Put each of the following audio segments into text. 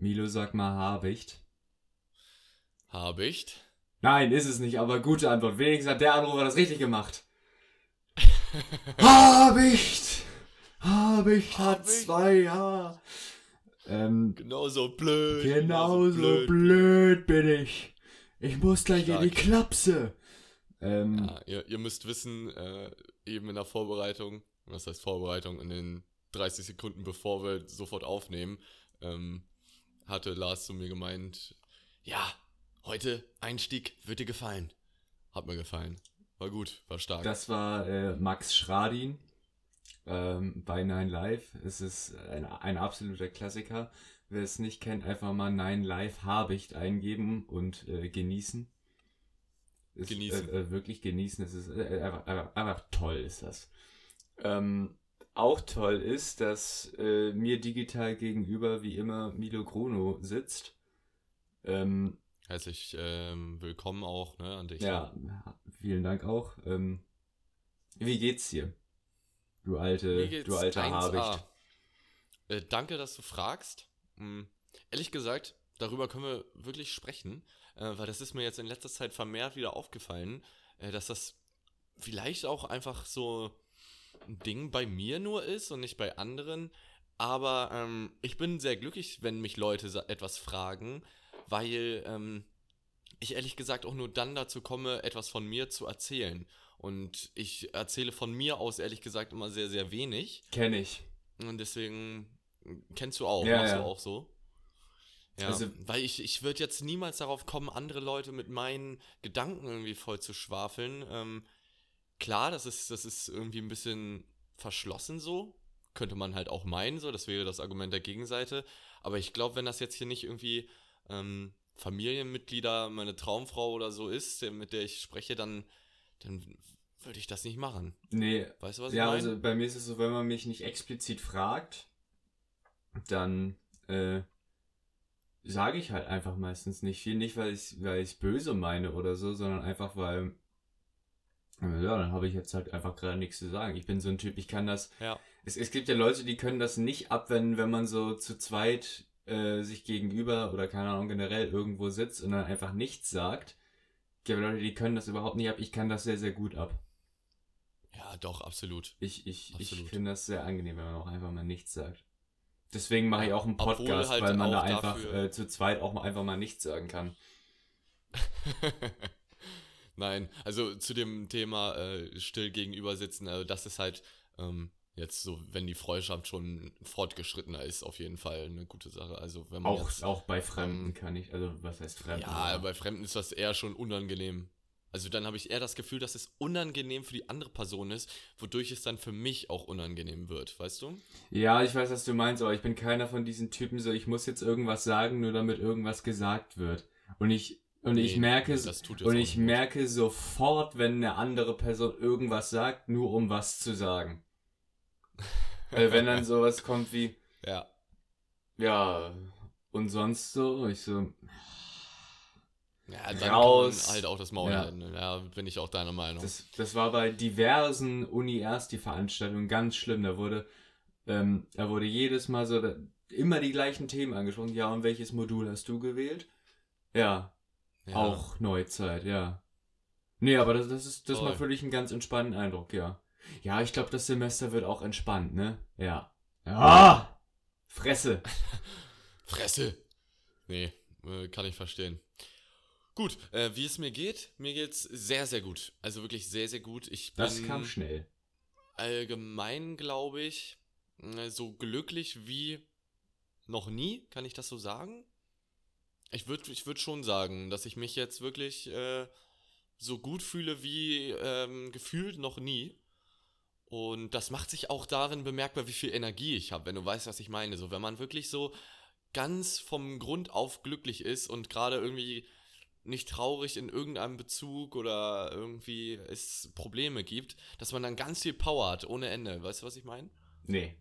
Milo, sag mal Habicht. Habicht? Nein, ist es nicht, aber gute Antwort. Wenigstens hat der Anrufer das richtig gemacht. Habicht! Habicht hat zwei H. Ähm, Genauso blöd. genauso blöd. bin ich. Ich muss gleich in die Stark. Klapse. Ähm, Ja, ihr, ihr müsst wissen, äh, eben in der Vorbereitung, was heißt Vorbereitung, in den 30 Sekunden bevor wir sofort aufnehmen, ähm, hatte Lars zu mir gemeint, ja, heute Einstieg wird dir gefallen. Hat mir gefallen. War gut, war stark. Das war äh, Max Schradin ähm, bei Nine Live. Es ist ein, ein absoluter Klassiker. Wer es nicht kennt, einfach mal Nine Live Habicht eingeben und äh, genießen. Ist, Genießen. Äh, äh, wirklich genießen. Es ist äh, einfach, einfach, einfach toll ist das. Ähm, auch toll ist, dass äh, mir digital gegenüber wie immer Milo Grono sitzt. Ähm, Herzlich ähm, willkommen auch ne, an dich. ja, vielen Dank auch. Ähm, wie geht's dir? Du alte, du alter 1A. Habicht. Äh, danke, dass du fragst. Hm, ehrlich gesagt, darüber können wir wirklich sprechen, äh, weil das ist mir jetzt in letzter Zeit vermehrt wieder aufgefallen, äh, dass das vielleicht auch einfach so Ding bei mir nur ist und nicht bei anderen. Aber ähm, ich bin sehr glücklich, wenn mich Leute etwas fragen, weil ähm, ich ehrlich gesagt auch nur dann dazu komme, etwas von mir zu erzählen. Und ich erzähle von mir aus ehrlich gesagt immer sehr, sehr wenig. Kenn ich. Und deswegen kennst du auch, Ja, machst ja. du auch so. Ja, Also- weil ich, ich würde jetzt niemals darauf kommen, andere Leute mit meinen Gedanken irgendwie voll zu schwafeln. Ähm, klar, das ist, das ist irgendwie ein bisschen verschlossen so. Könnte man halt auch meinen, so, das wäre das Argument der Gegenseite. Aber ich glaube, wenn das jetzt hier nicht irgendwie ähm, Familienmitglieder, meine Traumfrau oder so ist, mit der ich spreche, dann, dann würde ich das nicht machen. Nee, Weißt du, was ja, ich meine? also bei mir ist es so, wenn man mich nicht explizit fragt, dann äh, sage ich halt einfach meistens nicht viel. Nicht, weil ich weil ich böse meine oder so, sondern einfach, weil ja, dann habe ich jetzt halt einfach gerade nichts zu sagen. Ich bin so ein Typ, ich kann das ja. Es, es gibt ja Leute, die können das nicht abwenden, wenn man so zu zweit äh, sich gegenüber oder keine Ahnung generell irgendwo sitzt und dann einfach nichts sagt. Es gibt Leute, die können das überhaupt nicht ab. Ich kann das sehr, sehr gut ab. Ja, doch, absolut. Ich, ich, ich finde das sehr angenehm, wenn man auch einfach mal nichts sagt. Deswegen mache ich auch einen Podcast, halt weil man da einfach äh, zu zweit auch mal einfach mal nichts sagen kann. Nein, also zu dem Thema äh, still gegenüber sitzen, also das ist halt ähm, jetzt so, wenn die Freundschaft schon fortgeschrittener ist, auf jeden Fall eine gute Sache. Also wenn man Auch, jetzt, auch bei Fremden ähm, kann ich, also was heißt Fremden? ja, bei Fremden ist das eher schon unangenehm. Also dann habe ich eher das Gefühl, dass es unangenehm für die andere Person ist, wodurch es dann für mich auch unangenehm wird, weißt du? Ja, ich weiß, was du meinst, aber ich bin keiner von diesen Typen, so ich muss jetzt irgendwas sagen, nur damit irgendwas gesagt wird. Und ich und ich Nee, merke das tut jetzt und ich gut. merke sofort, wenn eine andere Person irgendwas sagt, nur um was zu sagen. Weil wenn dann sowas kommt wie Ja. ja und sonst so, ich so Ja, dann Raus. halt auch das Maul Ja. halten. Ja, bin ich auch deiner Meinung. Das, das war bei diversen Uni erst die Veranstaltung ganz schlimm. Da wurde, ähm, da wurde jedes Mal so da, immer die gleichen Themen angesprochen. Ja, und welches Modul hast du gewählt? Ja, ja. auch Neuzeit, ja. Nee, aber das, das ist das Voll. mal völlig einen ganz entspannten Eindruck, ja. Ja, ich glaube, das Semester wird auch entspannt, ne? Ja. Ja! Fresse! Fresse! Nee, äh, kann ich verstehen. Gut, äh, wie es mir geht, mir geht's sehr, sehr gut. Also wirklich sehr, sehr gut. Ich bin Das kam schnell. allgemein, glaube ich, äh, so glücklich wie noch nie. Kann ich das so sagen? Ich würde ich würd schon sagen, dass ich mich jetzt wirklich äh, so gut fühle wie ähm, gefühlt noch nie. Und das macht sich auch darin bemerkbar, wie viel Energie ich habe, wenn du weißt, was ich meine. So, wenn man wirklich so ganz vom Grund auf glücklich ist und gerade irgendwie nicht traurig in irgendeinem Bezug oder irgendwie es Probleme gibt, dass man dann ganz viel Power hat, ohne Ende. Weißt du, was ich meine? Nee.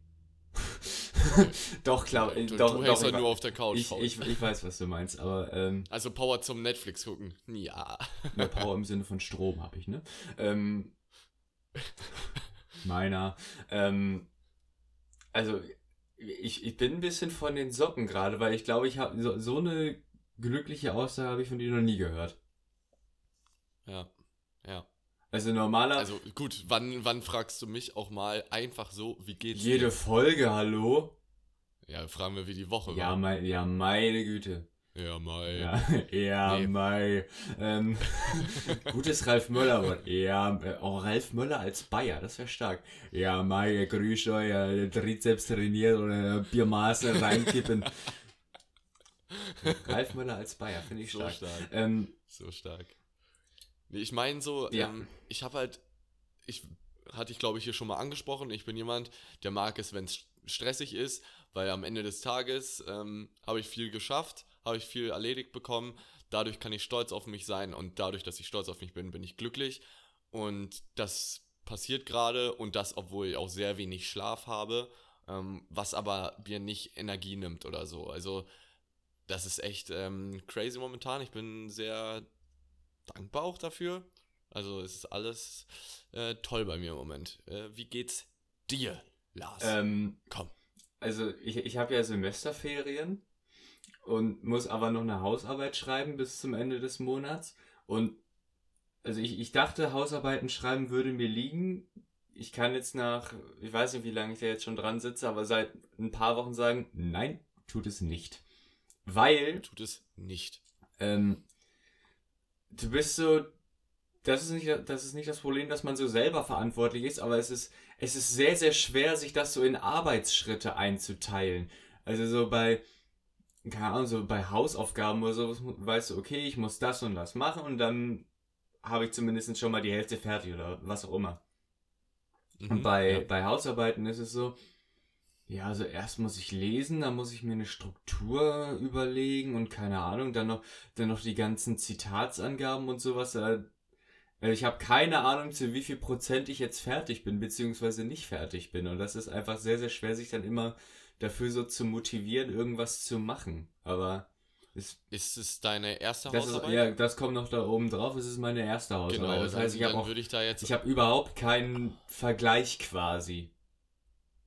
doch, klar. Du, doch, du doch, hängst ich, halt nur auf der Couch. ich, ich, ich weiß, was du meinst, aber ähm, also Power zum Netflix gucken. Ja. Mehr Power im Sinne von Strom habe ich, ne? Ähm, meiner. Ähm, also, Ich, ich bin ein bisschen von den Socken gerade, weil ich glaube, ich habe so, so eine glückliche Aussage habe ich von dir noch nie gehört. Ja, ja. Also normaler. Also gut, wann, wann fragst du mich auch mal einfach so, wie geht's jede dir? Folge, hallo? Ja, fragen wir, wie die Woche Ja, war. mein, ja, meine Güte. Ja, Mai. Ja, ja, Nee. Mai. Ähm, gutes Ralf Möller Wort. Ja, äh, oh, Ralf Möller als Bayer, das wäre stark. Ja, Mai, grüß euch, äh, Trizeps trainiert oder Biermaße reinkippen. Ralf Möller als Bayer, finde ich so stark. stark. Ähm, So stark. Nee, ich meine so, Ja. ähm, ich habe halt, ich hatte ich glaube ich hier schon mal angesprochen, ich bin jemand, der mag es, wenn es stressig ist, weil am Ende des Tages ähm, habe ich viel geschafft, habe ich viel erledigt bekommen, dadurch kann ich stolz auf mich sein und dadurch, dass ich stolz auf mich bin, bin ich glücklich und das passiert gerade und das, obwohl ich auch sehr wenig Schlaf habe, ähm, was aber mir nicht Energie nimmt oder so. Also das ist echt ähm, crazy momentan. Ich bin sehr dankbar auch dafür. Also es ist alles äh, toll bei mir im Moment. Äh, wie geht's dir, Lars? ähm, Komm. Also ich, ich habe ja Semesterferien und muss aber noch eine Hausarbeit schreiben bis zum Ende des Monats. Und also ich, ich dachte, Hausarbeiten schreiben würde mir liegen. Ich kann jetzt nach, ich weiß nicht, wie lange ich da jetzt schon dran sitze, aber seit ein paar Wochen sagen, nein, tut es nicht. Weil Tut es nicht. ähm, du bist so, das ist, nicht, das ist nicht das Problem, dass man so selber verantwortlich ist, aber es ist, es ist sehr, sehr schwer, sich das so in Arbeitsschritte einzuteilen. Also so bei, keine Ahnung, so bei Hausaufgaben oder so, weißt du, okay, ich muss das und das machen und dann habe ich zumindest schon mal die Hälfte fertig oder was auch immer. Mhm, Und bei, ja. bei Hausarbeiten ist es so, ja, also erst muss ich lesen, dann muss ich mir eine Struktur überlegen und keine Ahnung, dann noch, dann noch die ganzen Zitatsangaben und sowas. Äh, ich habe keine Ahnung, zu wie viel Prozent ich jetzt fertig bin, beziehungsweise nicht fertig bin. Und das ist einfach sehr, sehr schwer, sich dann immer dafür so zu motivieren, irgendwas zu machen. Aber es, Ist es deine erste das, ist, Hausarbeit? ja, das kommt noch da oben drauf. Es ist meine erste Hausarbeit. genau. das heißt, ich habe auch ich ich habe überhaupt keinen Vergleich quasi.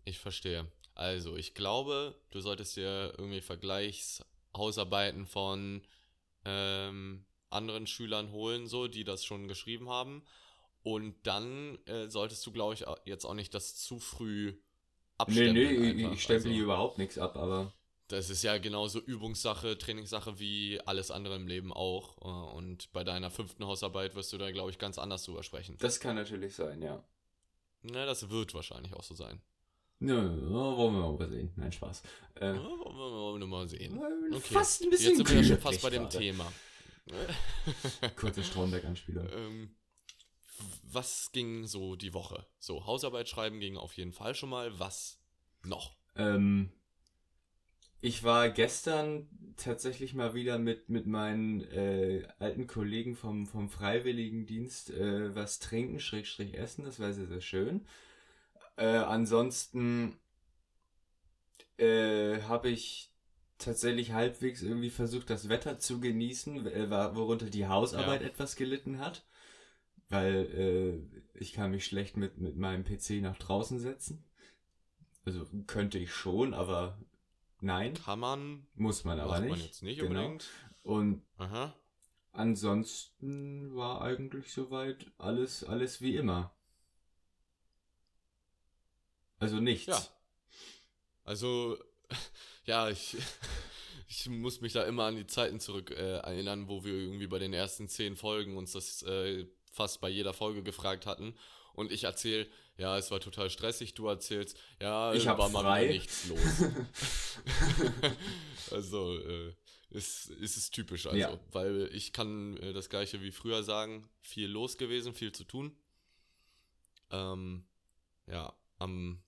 Ich verstehe. Also, ich glaube, du solltest dir irgendwie Vergleichshausarbeiten von ähm, anderen Schülern holen, so, die das schon geschrieben haben. Und dann äh, solltest du, glaube ich, jetzt auch nicht das zu früh Nee, abstempeln. nee, ich, einfach. ich stempel Also, hier überhaupt nichts ab, aber. Das ist ja genauso Übungssache, Trainingssache wie alles andere im Leben auch. Äh, Und bei deiner fünften Hausarbeit wirst du da, glaube ich, ganz anders drüber sprechen. Das kann natürlich sein, ja. Na, das wird wahrscheinlich auch so sein. Nö, wollen wir mal sehen. Nein, Spaß. Äh, Ja, wollen wir mal sehen. äh, Okay. Fast ein bisschen Jetzt sind wir ja schon fast bei dem gerade. Thema. Kurze Stromberg-Anspielung. ähm, was ging so die Woche? So, Hausarbeit schreiben ging auf jeden Fall schon mal. Was noch? Ähm, ich war gestern tatsächlich mal wieder mit, mit meinen äh, alten Kollegen vom, vom Freiwilligendienst äh, was trinken, Schrägstrich essen. Das war sehr, sehr schön. Äh, ansonsten äh, habe ich tatsächlich halbwegs irgendwie versucht, das Wetter zu genießen, äh, worunter die Hausarbeit Ja. etwas gelitten hat. Weil äh, ich kann mich schlecht mit, mit meinem PC nach draußen setzen. Also könnte ich schon, aber nein, Kann man, muss man aber macht nicht. man jetzt nicht Genau. unbedingt. Und Aha. ansonsten war eigentlich soweit alles, alles wie immer. Also nichts. Ja. Also, ja, ich, ich muss mich da immer an die Zeiten zurück äh, erinnern, wo wir irgendwie bei den ersten zehn Folgen uns das äh, fast bei jeder Folge gefragt hatten. Und ich erzähle, ja, es war total stressig, du erzählst, ja, Ich war mal wieder nichts los. also, äh, ist, ist es typisch, also, Ja. weil ich kann äh, das gleiche wie früher sagen, viel los gewesen, viel zu tun. Ähm, ja, am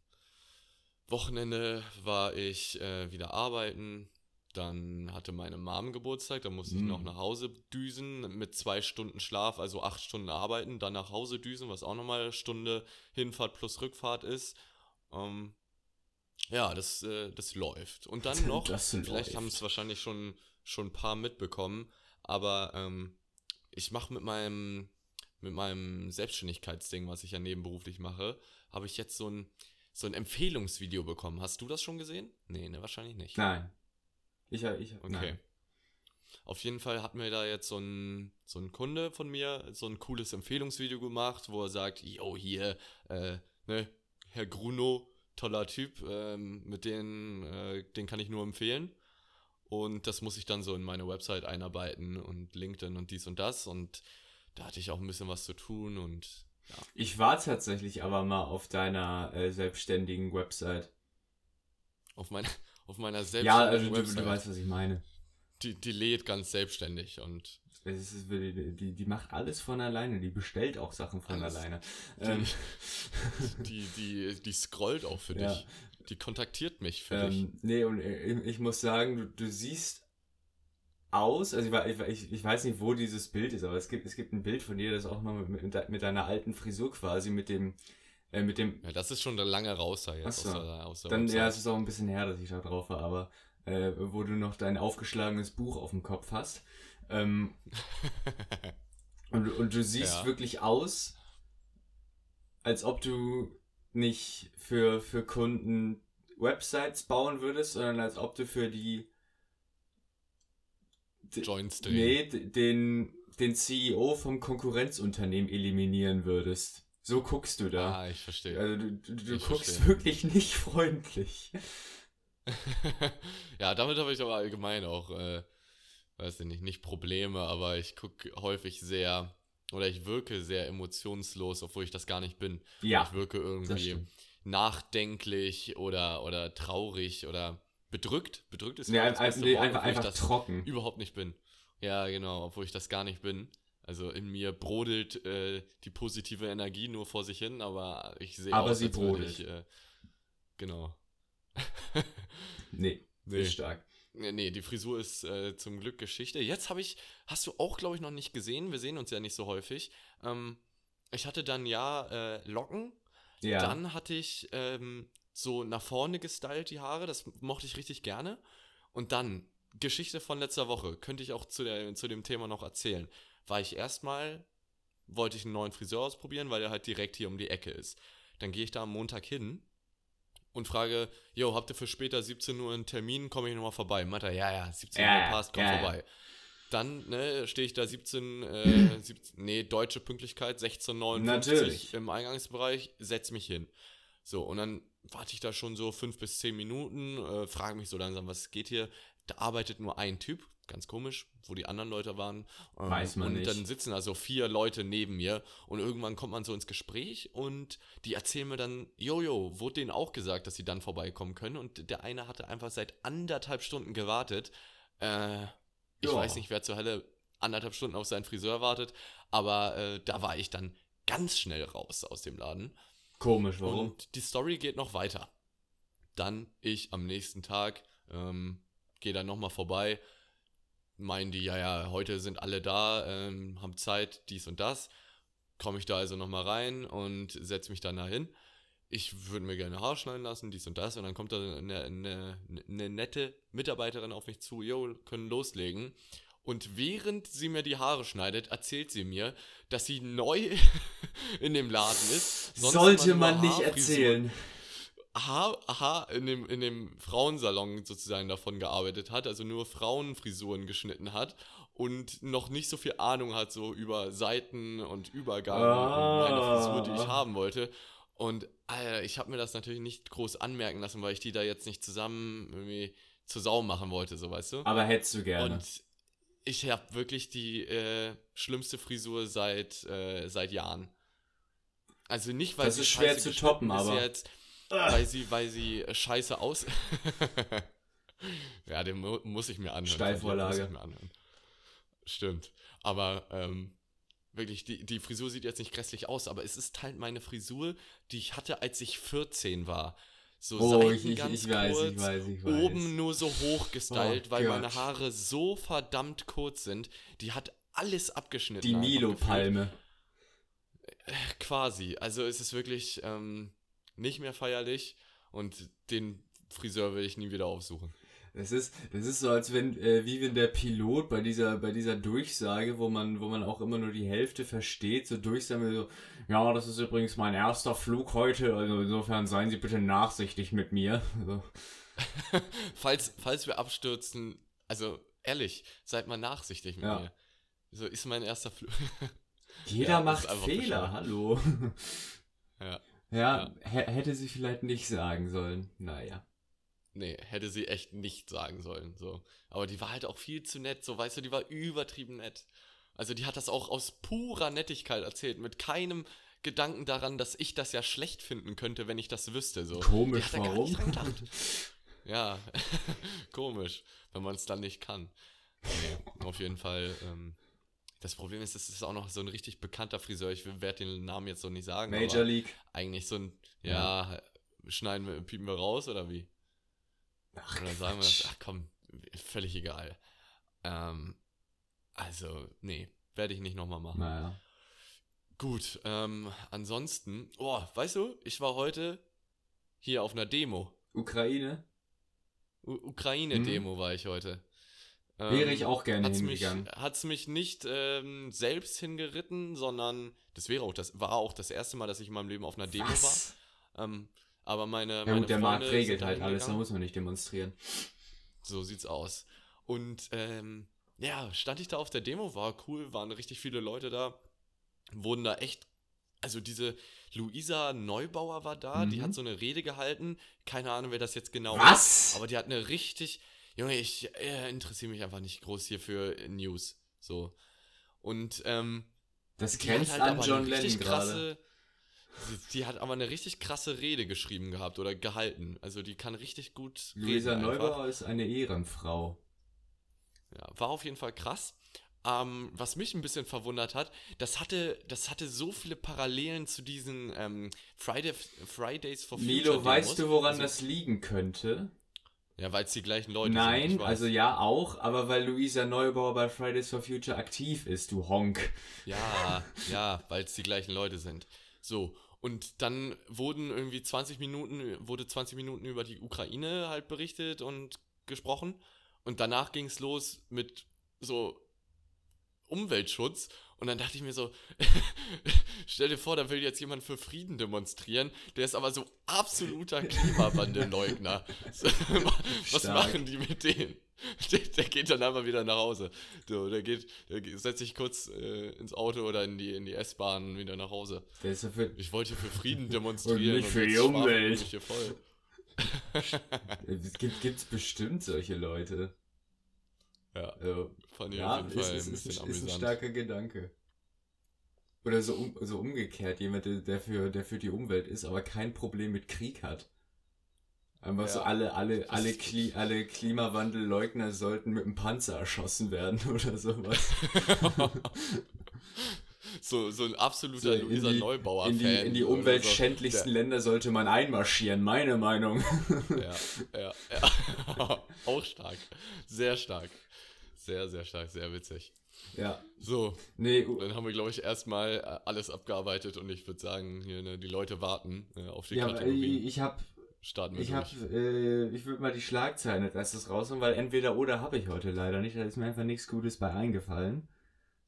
Wochenende war ich äh, wieder arbeiten. Dann hatte meine Mom Geburtstag, da musste ich Mm. noch nach Hause düsen mit zwei Stunden Schlaf, also acht Stunden arbeiten, dann nach Hause düsen, was auch nochmal eine Stunde Hinfahrt plus Rückfahrt ist. Ähm, ja, das, äh, das läuft. Und dann noch, vielleicht haben es wahrscheinlich schon, schon ein paar mitbekommen, aber ähm, ich mache mit meinem, mit meinem Selbstständigkeitsding, was ich ja nebenberuflich mache, habe ich jetzt so ein, so ein Empfehlungsvideo bekommen. Hast du das schon gesehen? Nee, ne, wahrscheinlich nicht. Nein. Ich, ich, Okay. nein. Auf jeden Fall hat mir da jetzt so ein, so ein Kunde von mir so ein cooles Empfehlungsvideo gemacht, wo er sagt, yo, hier, äh, ne, Herr Gruno, toller Typ, ähm, mit denen, äh, den kann ich nur empfehlen. Und das muss ich dann so in meine Website einarbeiten und LinkedIn und dies und das. Und da hatte ich auch ein bisschen was zu tun und ja. Ich war tatsächlich aber mal auf deiner äh, selbstständigen Website. Auf, mein, auf meiner Ja, selbstständigen also du, Website, du weißt, was ich meine. die, die lädt ganz selbstständig und Es ist, die, die, die macht alles von alleine, die bestellt auch Sachen von Alles. alleine. die, Ähm, die, die, die scrollt auch für Ja. dich. Die kontaktiert mich für dich. ähm, nee, und äh, ich muss sagen, du, du siehst aus, also ich, ich, ich, weiß nicht, wo dieses Bild ist, aber es gibt, es gibt ein Bild von dir, das auch mal mit, mit, de- mit deiner alten Frisur quasi, mit dem, äh, mit dem, Ja, das ist schon lange raus da jetzt Ach so. aus der, aus der dann, ja, es ist auch ein bisschen her, dass ich da drauf war, aber äh, wo du noch dein aufgeschlagenes Buch auf dem Kopf hast. Ähm, Und, und du siehst Ja. wirklich aus, als ob du nicht für, für Kunden Websites bauen würdest, sondern als ob du für die. D- Joint Stream. Nee, den, den CEO vom Konkurrenzunternehmen eliminieren würdest. So guckst du da. Ah, ich verstehe. Also du, du, du guckst verstehe. wirklich nicht freundlich. ja, damit habe ich aber allgemein auch, äh, weiß ich nicht, nicht Probleme, aber ich gucke häufig sehr, oder ich wirke sehr emotionslos, obwohl ich das gar nicht bin. Ja, Ich wirke irgendwie nachdenklich oder, oder traurig oder bedrückt. Bedrückt ist Nee, ja ein, das ein, beste nee, Wort, einfach, einfach das trocken. überhaupt nicht bin. Ja, genau, obwohl ich das gar nicht bin. Also in mir brodelt äh, die positive Energie nur vor sich hin, aber ich sehe Aber aus, sie brodelt. Ich, äh, genau. Nee, Nee. ist stark. Nee, nee, die Frisur ist äh, zum Glück Geschichte. Jetzt habe ich, hast du auch, glaube ich, noch nicht gesehen. Wir sehen uns ja nicht so häufig. Ähm, ich hatte dann ja äh, Locken. Ja. Dann hatte ich ähm, so nach vorne gestylt die Haare. Das mochte ich richtig gerne. Und dann, Geschichte von letzter Woche, könnte ich auch zu, der, zu dem Thema noch erzählen. War ich erstmal, wollte ich einen neuen Friseur ausprobieren, weil der halt direkt hier um die Ecke ist. Dann gehe ich da am Montag hin und frage, yo, habt ihr für später 17 Uhr einen Termin, komme ich nochmal vorbei? Meint er, ja, ja, 17 Ja, Uhr ja, passt, komm ja, ja. vorbei. Dann ne, stehe ich da 17, äh, 17, nee, deutsche Pünktlichkeit, 16.59 Natürlich. im Eingangsbereich, setz mich hin. So, und dann warte ich da schon so fünf bis zehn Minuten, äh, frage mich so langsam, was geht hier? Da arbeitet nur ein Typ, ganz komisch, wo die anderen Leute waren. Ähm, Weiß man und nicht. dann sitzen also vier Leute neben mir und irgendwann kommt man so ins Gespräch und die erzählen mir dann, Jojo, wurde denen auch gesagt, dass sie dann vorbeikommen können und der eine hatte einfach seit anderthalb Stunden gewartet. Äh, ich weiß nicht, wer zur Hölle anderthalb Stunden auf seinen Friseur wartet, aber äh, da war ich dann ganz schnell raus aus dem Laden. Komisch, warum? Und die Story geht noch weiter. Dann ich am nächsten Tag ähm, gehe dann nochmal vorbei, meinen die, ja, ja, heute sind alle da, ähm, haben Zeit, dies und das. Komme ich da also nochmal rein und setze mich dann dahin. Ich würde mir gerne Haar schneiden lassen, dies und das. Und dann kommt da eine, eine, eine nette Mitarbeiterin auf mich zu, jo, können loslegen. Und während sie mir die Haare schneidet, erzählt sie mir, dass sie neu in dem Laden ist. Sonst Sollte man nur nicht erzählen. Haar, Haar in, dem, in dem Frauensalon sozusagen davon gearbeitet hat, also nur Frauenfrisuren geschnitten hat und noch nicht so viel Ahnung hat, so über Seiten und Übergang Ah. und meine Frisur, die ich haben wollte. Und Alter, ich habe mir das natürlich nicht groß anmerken lassen, weil ich die da jetzt nicht zusammen irgendwie zur Sau machen wollte, so weißt du. Aber hättest du gerne. Und ich habe wirklich die äh, schlimmste Frisur seit, äh, seit Jahren. Also nicht, weil Das sie ist schwer scheiße zu toppen, aber- Jetzt, weil sie, weil sie äh, scheiße aus. ja, den mu muss ich mir anhören. Steilvorlage. Muss ich mir anhören. Stimmt. Aber ähm, wirklich, die, die Frisur sieht jetzt nicht grässlich aus, aber es ist halt meine Frisur, die ich hatte, als ich 14 war. So oh, Seiten ich, ich, ganz ich weiß, kurz, ich weiß, ich weiß. oben nur so hoch gestylt, Oh weil Gott. meine Haare so verdammt kurz sind. Die hat alles abgeschnitten. Die Milo-Palme. gefühlt. Quasi. Also es ist wirklich ähm, nicht mehr feierlich und den Friseur will ich nie wieder aufsuchen. Das ist, das ist so, als wenn, äh, wie wenn der Pilot bei dieser, bei dieser Durchsage, wo man, wo man auch immer nur die Hälfte versteht, so durchsagen so, ja, das ist übrigens mein erster Flug heute, also insofern seien Sie bitte nachsichtig mit mir. So. falls, falls wir abstürzen, also ehrlich, seid mal nachsichtig mit Ja. mir. So ist mein erster Flug. Jeder Ja, macht Fehler, bescheuert. hallo. ja. Ja, hä- hätte sie vielleicht nicht sagen sollen. Naja. Nee, hätte sie echt nicht sagen sollen. So. Aber die war halt auch viel zu nett, so weißt du, die war übertrieben nett. Also die hat das auch aus purer Nettigkeit erzählt, mit keinem Gedanken daran, dass ich das ja schlecht finden könnte, wenn ich das wüsste. So. Komisch, warum? Ja, komisch, wenn man es dann nicht kann. Nee, auf jeden Fall. Ähm, das Problem ist, es ist auch noch so ein richtig bekannter Friseur. Ich werde den Namen jetzt so nicht sagen. Major League. Eigentlich so ein, ja, schneiden wir, piepen wir raus oder wie? Ach, Oder sagen wir das, ach komm, völlig egal. Ähm, also, nee, werde ich nicht nochmal machen. Naja. Gut, ähm, ansonsten, oh, weißt du, ich war heute hier auf einer Demo. Ukraine? Ukraine-Demo war ich heute. Ähm, Wäre ich auch gerne hat's mich, hingegangen. hat's mich nicht ähm, selbst hingeritten, sondern das wäre auch das war auch das erste Mal, dass ich in meinem Leben auf einer Demo Was? war. Ähm, aber meine, Ja meine gut, der Markt Freunde regelt sind halt alles, da hingegangen. muss man nicht demonstrieren. So sieht's aus. Und ähm, ja, stand ich da auf der Demo, war cool, waren richtig viele Leute da, wurden da echt, also diese Luisa Neubauer war da, die Mhm. hat so eine Rede gehalten, keine Ahnung, wer das jetzt genau Was? ist, aber die hat eine richtig, Junge, ich äh, interessiere mich einfach nicht groß hier für News, so. Und ähm, Das die grenzt halt an John Lennon richtig gerade. Die, die hat aber eine richtig krasse Rede geschrieben gehabt oder gehalten, also die kann richtig gut Luisa reden einfach. Neubauer ist eine Ehrenfrau. Ja, war auf jeden Fall krass. Ähm, was mich ein bisschen verwundert hat, das hatte, das hatte so viele Parallelen zu diesen ähm, Friday, Fridays for Future. Milo, weißt Demos. du, woran also, das liegen könnte? Ja, weil es die gleichen Leute sind. Nein, ich weiß. also ja auch, aber weil Luisa Neubauer bei Fridays for Future aktiv ist, du Honk. Ja, ja, weil es die gleichen Leute sind. So, und dann wurden irgendwie 20 Minuten, wurde 20 Minuten über die Ukraine halt berichtet und gesprochen. Und danach ging es los mit so Umweltschutz. Und dann dachte ich mir so, stell dir vor, da will jetzt jemand für Frieden demonstrieren, der ist aber so absoluter Klimawandelleugner. Was machen die mit denen? Der, der geht dann einfach wieder nach Hause. So, der geht, der setzt sich kurz äh, ins Auto oder in die, in die S-Bahn und wieder nach Hause. Ich wollte für Frieden demonstrieren. nicht für die jetzt schwafeln Umwelt. Hier voll. es gibt gibt's bestimmt solche Leute. Ja, Also, fand ich ja, auf jeden ist, Fall ist, ein ist, bisschen ist ein amüsant. starker Gedanke. Oder so, um, so umgekehrt, jemand, der- für, der für die Umwelt ist, aber kein Problem mit Krieg hat. Einfach so Ja, alle, alle, das- alle, Kli alle Klimawandelleugner sollten mit einem Panzer erschossen werden oder sowas. so, so ein absoluter So, in Luisa die- Neubauer-Fan. In die, in die umweltschändlichsten Länder sollte man einmarschieren, meine Meinung. So. Ja, ja, ja. Auch stark. Sehr stark. Sehr, sehr stark, sehr witzig. ja. So, Nee, dann haben wir, glaube ich, erstmal äh, alles abgearbeitet und ich würde sagen, hier, ne, die Leute warten äh, auf die ja, Kategorien. ich, ich hab, Starten wir ich hab, äh, ich würde mal die Schlagzeilen als erstes rausholen, weil entweder oder habe ich heute leider nicht, da ist mir einfach nichts Gutes bei eingefallen.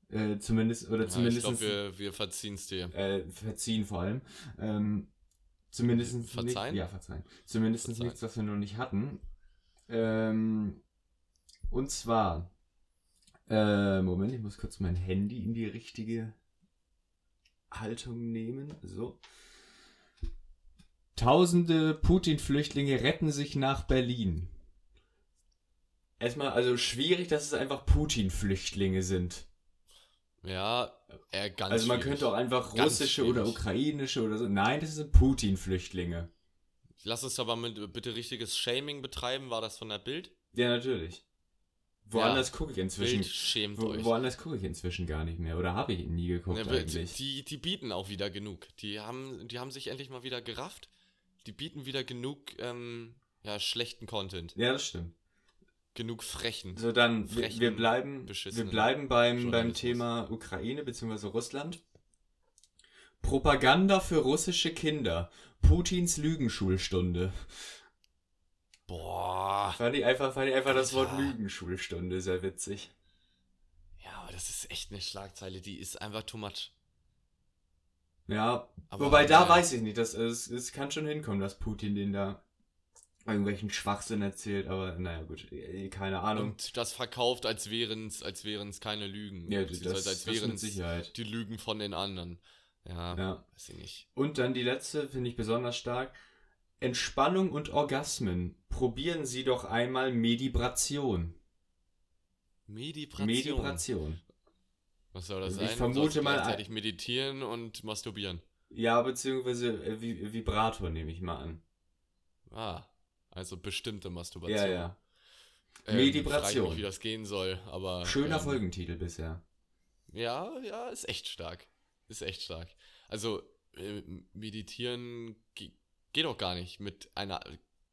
Äh, zumindest, oder Ja, ich zumindest, glaube, wir, wir verziehen es dir. äh, verziehen vor allem. Ähm, zumindest Verzeihen? Nicht, ja, verzeihen. Zumindest Verzeihen. nichts, was wir noch nicht hatten. Ähm, und zwar, äh, Moment, ich muss kurz mein Handy in die richtige Haltung nehmen. So. Tausende Putin-Flüchtlinge retten sich nach Berlin. Erstmal, also schwierig, dass es einfach Putin-Flüchtlinge sind. Ja, äh, ganz also man schwierig. könnte auch einfach Ganz russische oder ukrainische oder so. Nein, das sind Putin-Flüchtlinge. Lass uns aber mit, bitte richtiges Shaming betreiben. War das von der Bild? Ja, natürlich. Woanders gucke ich inzwischen. Bild schämt Wo, euch. woanders gucke ich inzwischen gar nicht mehr. Oder habe ich nie geguckt Ja, eigentlich. die, die bieten auch wieder genug. Die haben, die haben sich endlich mal wieder gerafft. Die bieten wieder genug ähm, ja, schlechten Content. Ja, das stimmt. Genug frechen. So, dann, wir, Frechen, wir bleiben, wir bleiben beim, beim. Thema Ukraine bzw. Russland. Propaganda für russische Kinder. Putins Lügenschulstunde. Boah. Fand ich einfach, fand ich einfach das Wort. Lügenschulstunde sehr witzig. Ja, aber das ist echt eine Schlagzeile, die ist einfach too much. Ja, Aber, wobei da äh, weiß ich nicht, das, es, es kann schon hinkommen, dass Putin den da irgendwelchen Schwachsinn erzählt, aber naja gut, eh, keine Ahnung. Und das verkauft, als wären es als wären's keine Lügen. ja, das, das als wären Sicherheit. die Lügen von den anderen. Ja, Ja. weiß ich nicht. Und dann die letzte, finde ich besonders stark. Entspannung und Orgasmen. Probieren Sie doch einmal Medibration. Medibration. Medibration. Was soll das Ich sein? Du vermute mal- Gleichzeitig meditieren und masturbieren. Ja, beziehungsweise äh, Vi- Vibrator nehme ich mal an. Ah, also bestimmte Masturbation. Ja, ja. Ähm, Medibration. ich mich, wie das gehen soll, aber. Schöner ähm, Folgentitel bisher. Ja, ja, ist echt stark. Ist echt stark. Also, äh, meditieren geht doch gar nicht mit einer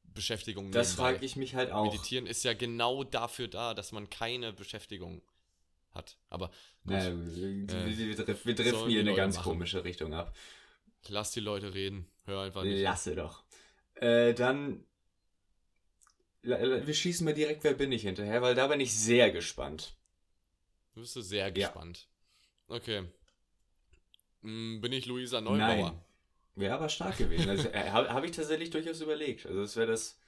Beschäftigung. Das frage ich mich halt auch. Meditieren ist ja genau dafür da, dass man keine Beschäftigung hat. Aber gut, Naja, wir, Äh, wir, drif- wir driften hier in eine Leute ganz machen. komische Richtung ab. lass die Leute reden. Hör einfach nicht. Lasse doch. Äh, dann. Wir schießen mal direkt Wer bin ich hinterher, weil da bin ich sehr gespannt. Du bist sehr Ja. gespannt. Okay. Hm, bin ich Luisa Neubauer? Nein. Wäre aber stark gewesen. Also, äh, Habe hab ich tatsächlich durchaus überlegt. Also, es wäre das,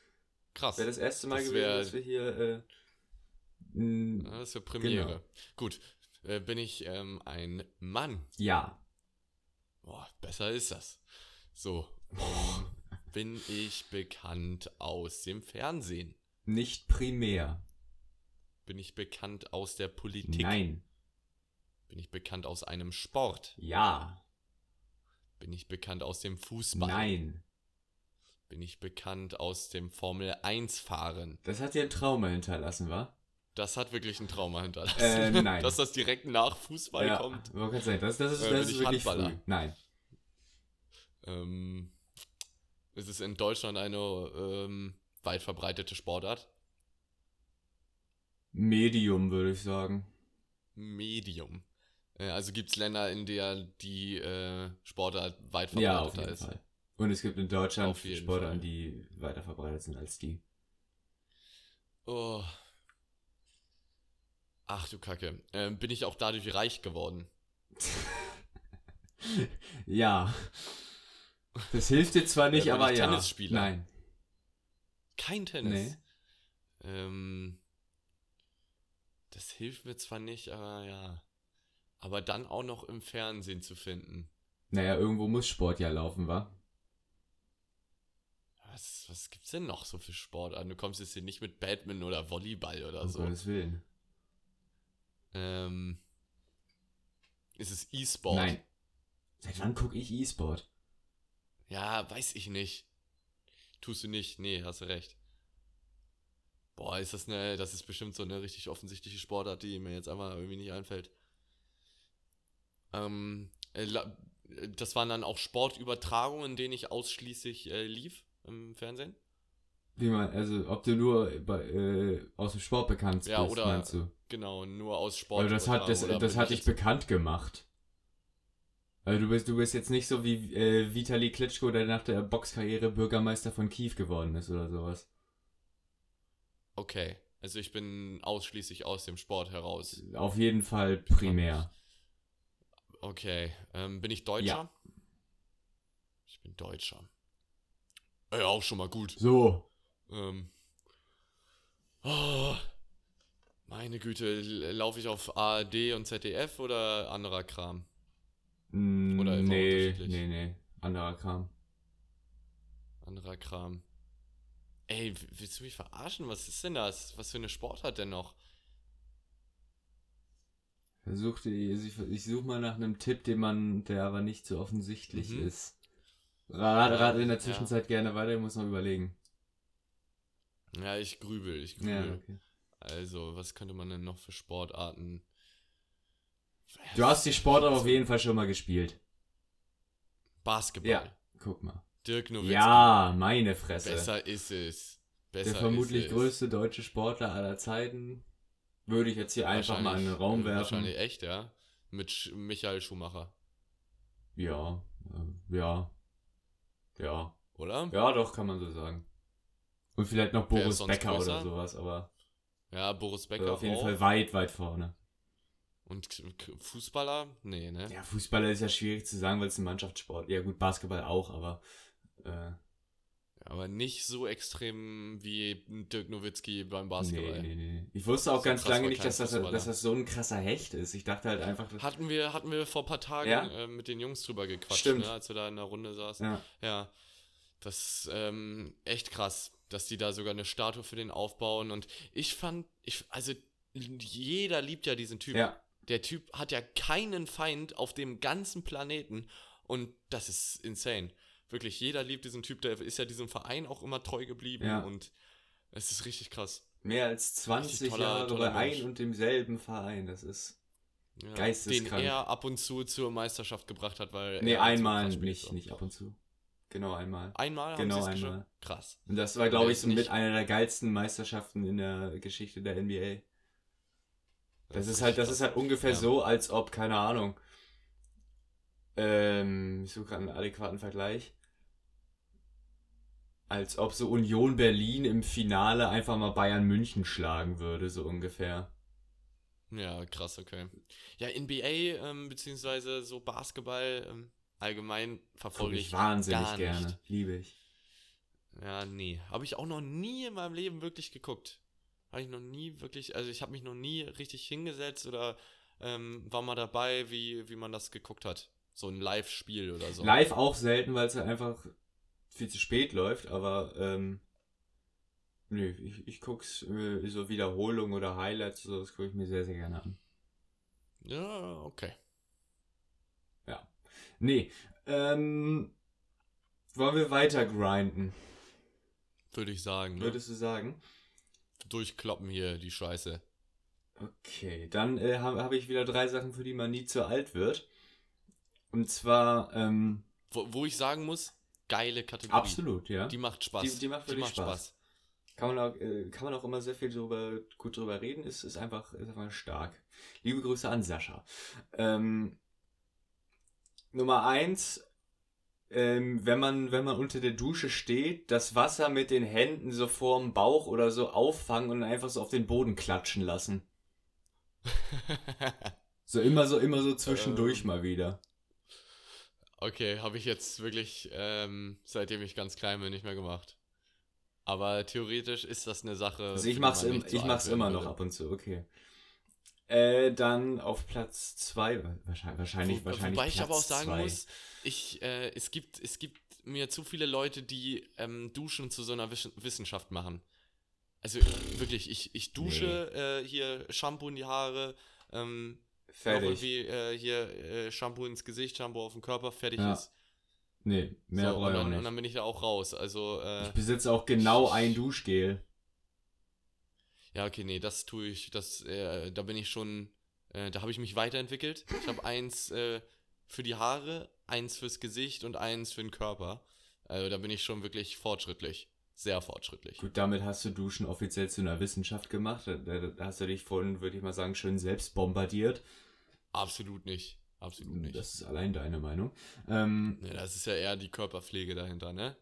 Krass. wär das erste Mal Das gewesen, wär- dass wir hier. Äh, das ist ja Premiere. Genau. Gut. Äh, bin ich ähm, ein Mann? ja. Boah, besser ist das. So. Bin ich bekannt aus dem Fernsehen? Nicht primär. Bin ich bekannt aus der Politik? Nein. Bin ich bekannt aus einem Sport? Ja. Bin ich bekannt aus dem Fußball? Nein. Bin ich bekannt aus dem Formel 1 Fahren? Das hat dir ein Trauma hinterlassen, wa? Das hat wirklich ein Trauma hinterlassen. Äh, nein. Dass das direkt nach Fußball ja. kommt. gerade sagen, das, das ist, Äh, das bin ist ich wirklich Handballer? früh. Nein. Ähm, ist es in Deutschland eine ähm, weit verbreitete Sportart? Medium, würde ich sagen. Medium. Äh, also gibt es Länder, in der die äh, Sportart weit Ja, auf verbreiteter jeden ist. Fall. Und es gibt in Deutschland Sportarten, die weiter verbreitet sind als die. Oh. Ach du Kacke. Ähm, bin ich auch dadurch reich geworden? ja. Das hilft dir zwar nicht, bin aber ich ja. Tennisspieler? Nein. Kein Tennis. Nee. Ähm, das hilft mir zwar nicht, aber ja. Aber dann auch noch im Fernsehen zu finden. Naja, irgendwo muss Sport ja laufen, wa? Was, was gibt's denn noch so für Sportarten? Du kommst jetzt hier nicht mit Badminton oder Volleyball oder Um so. Gottes Willen. Ähm, ist es E-Sport? Nein. Seit wann gucke ich E-Sport? Ja, weiß ich nicht. Tust du nicht? Nee, hast du recht. Boah, ist das eine, das ist bestimmt so eine richtig offensichtliche Sportart, die mir jetzt einfach irgendwie nicht einfällt. Ähm, äh, äh, das waren dann auch Sportübertragungen, in denen ich ausschließlich äh, lief im Fernsehen? Wie man, also ob du nur bei, äh, aus dem Sport bekannt Ja, bist, oder meinst du? Genau, nur aus Sport. Also das hat das, das hat ich dich bekannt gemacht. Also du bist, du bist jetzt nicht so wie äh, Vitali Klitschko, der nach der Boxkarriere Bürgermeister von Kiew geworden ist oder sowas. Okay, also ich bin ausschließlich aus dem Sport heraus. Auf jeden Fall primär. Okay, ähm, bin ich Deutscher? Ja. Ich bin Deutscher. Ja, auch schon mal gut. So. Ähm. Oh, meine Güte, laufe ich auf ARD und ZDF oder anderer Kram? Mm, Oder immer nee, unterschiedlich? nee, nee. Anderer Kram. Anderer Kram. Ey, willst du mich verarschen? Was ist denn das? Was für eine Sportart denn noch? Versuchte, ich, ich suche mal nach einem Tipp, den man, der aber nicht so offensichtlich Mhm. ist. Rat, Ja, rat in der ja. Zwischenzeit gerne weiter, ich muss noch überlegen. Ja, ich grübel, ich grübel. Ja, okay. Also, was könnte man denn noch für Sportarten? Du hast die Sportart auf jeden Fall schon mal gespielt. Basketball. Ja. Guck mal. Dirk Nowitzki. Ja, meine Fresse. Besser ist es. Besser der vermutlich größte deutsche Sportler aller Zeiten. Würde ich jetzt hier einfach mal in den Raum werfen. Wahrscheinlich echt, ja. Mit Sch Michael Schumacher, Ja, äh, ja. Ja. oder? Ja, doch, kann man so sagen. Und vielleicht noch ist Boris Becker größer? oder sowas, aber Ja, Boris Becker also auf jeden auch. Fall weit, weit vorne. Und Fußballer? Nee, ne? Ja, Fußballer ist ja schwierig zu sagen, weil es ein Mannschaftssport. Ja gut, Basketball auch, aber äh, Aber nicht so extrem wie Dirk Nowitzki beim nee, Basketball. nee, nee. Ich wusste auch So ganz lange nicht, dass das, dass das so ein krasser Hecht ist. Ich dachte halt einfach, dass, Hatten wir, hatten wir vor ein paar Tagen Ja? äh, mit den Jungs drüber gequatscht, Stimmt. ne, als wir da in der Runde saßen. ja, Ja, das ist ähm, echt krass, dass die da sogar eine Statue für den aufbauen. Und ich fand, ich, also jeder liebt ja diesen Typ. ja, Der Typ hat ja keinen Feind auf dem ganzen Planeten. Und das ist insane. Wirklich, jeder liebt diesen Typ. Der ist ja diesem Verein auch immer treu geblieben. Ja. Und es ist richtig krass. mehr als 20 toller- Jahre toller bei Mensch. ein und demselben Verein. Das ist. Ja, den Geisteskrank. er ab und zu zur Meisterschaft gebracht hat, weil Nee, er halt so einmal spielt, nicht, so. nicht ab und zu. Genau einmal. Einmal Genau, einmal. geschafft? Krass. Und das war, glaube ich, so mit einer der geilsten Meisterschaften in der Geschichte der NBA. Das, ist halt, das ist halt ungefähr Ja. so, als ob, keine Ahnung. Ähm, ich suche gerade einen adäquaten Vergleich. Als ob so Union Berlin im Finale einfach mal Bayern München schlagen würde, so ungefähr. Ja, krass, okay. Ja, NBA, ähm, beziehungsweise so Basketball ähm, allgemein verfolge ich ich wahnsinnig gerne. nicht. Liebe ich. Ja, nee. Habe ich auch noch nie in meinem Leben wirklich geguckt. Habe ich noch nie wirklich, also ich habe mich noch nie richtig hingesetzt oder ähm, war mal dabei, wie, wie man das geguckt hat. So ein Live-Spiel oder so. Live auch selten, weil es halt einfach viel zu spät läuft, aber ähm, nö, ich, ich guck's äh, so Wiederholung oder Highlights, so, das gucke ich mir sehr, sehr gerne an. Ja, okay. Nee, ähm, wollen wir weiter grinden, Würde ich sagen. Ne? würdest du sagen? Durchkloppen hier die Scheiße. Okay, dann äh, habe hab ich wieder drei Sachen, für die man nie zu alt wird. Und zwar, ähm, Wo, wo ich sagen muss, geile Kategorie. absolut, ja. Die macht Spaß. Die- die macht wirklich Spaß. Kann man, auch, äh, kann man auch immer sehr viel drüber, gut drüber reden, ist, ist, einfach, ist einfach stark. Liebe Grüße an Sascha. Ähm, Nummer eins, ähm, wenn, man, wenn man unter der Dusche steht, das Wasser mit den Händen so vorm Bauch oder so auffangen und einfach so auf den Boden klatschen lassen. So immer so, immer so zwischendurch Ähm. mal wieder. Okay, habe ich jetzt wirklich, ähm, seitdem ich ganz klein bin, nicht mehr gemacht. Aber theoretisch ist das eine Sache. Also ich mach's, im, ich mach's immer noch würde. ab und zu, okay. Äh, dann auf Platz zwei wahrscheinlich, wahrscheinlich, Wo, wahrscheinlich wobei ich Platz aber auch sagen zwei. muss, ich, äh, es gibt, es gibt mir zu viele Leute, die ähm, Duschen zu so einer Wiss Wissenschaft machen. Also wirklich, ich, ich dusche äh, hier Shampoo in die Haare, ähm, noch Fertig. irgendwie äh, hier äh, Shampoo ins Gesicht, Shampoo auf den Körper, fertig Ja, ist. Nee, mehr so, und, auch dann, nicht. und dann bin ich da auch raus. Also, äh, ich besitze auch genau ein Duschgel. Ja, okay, nee, das tue ich, das, äh, da bin ich schon, äh, da habe ich mich weiterentwickelt. Ich habe eins äh, für die Haare, eins fürs Gesicht und eins für den Körper. Also da bin ich schon wirklich fortschrittlich. Sehr fortschrittlich. Gut, damit hast du Duschen offiziell zu einer Wissenschaft gemacht. Da, da, da hast du dich vorhin, würde ich mal sagen, schön selbst bombardiert. Absolut nicht. Absolut nicht. Das ist allein deine Meinung. Ähm, nee, das ist ja eher die Körperpflege dahinter, ne?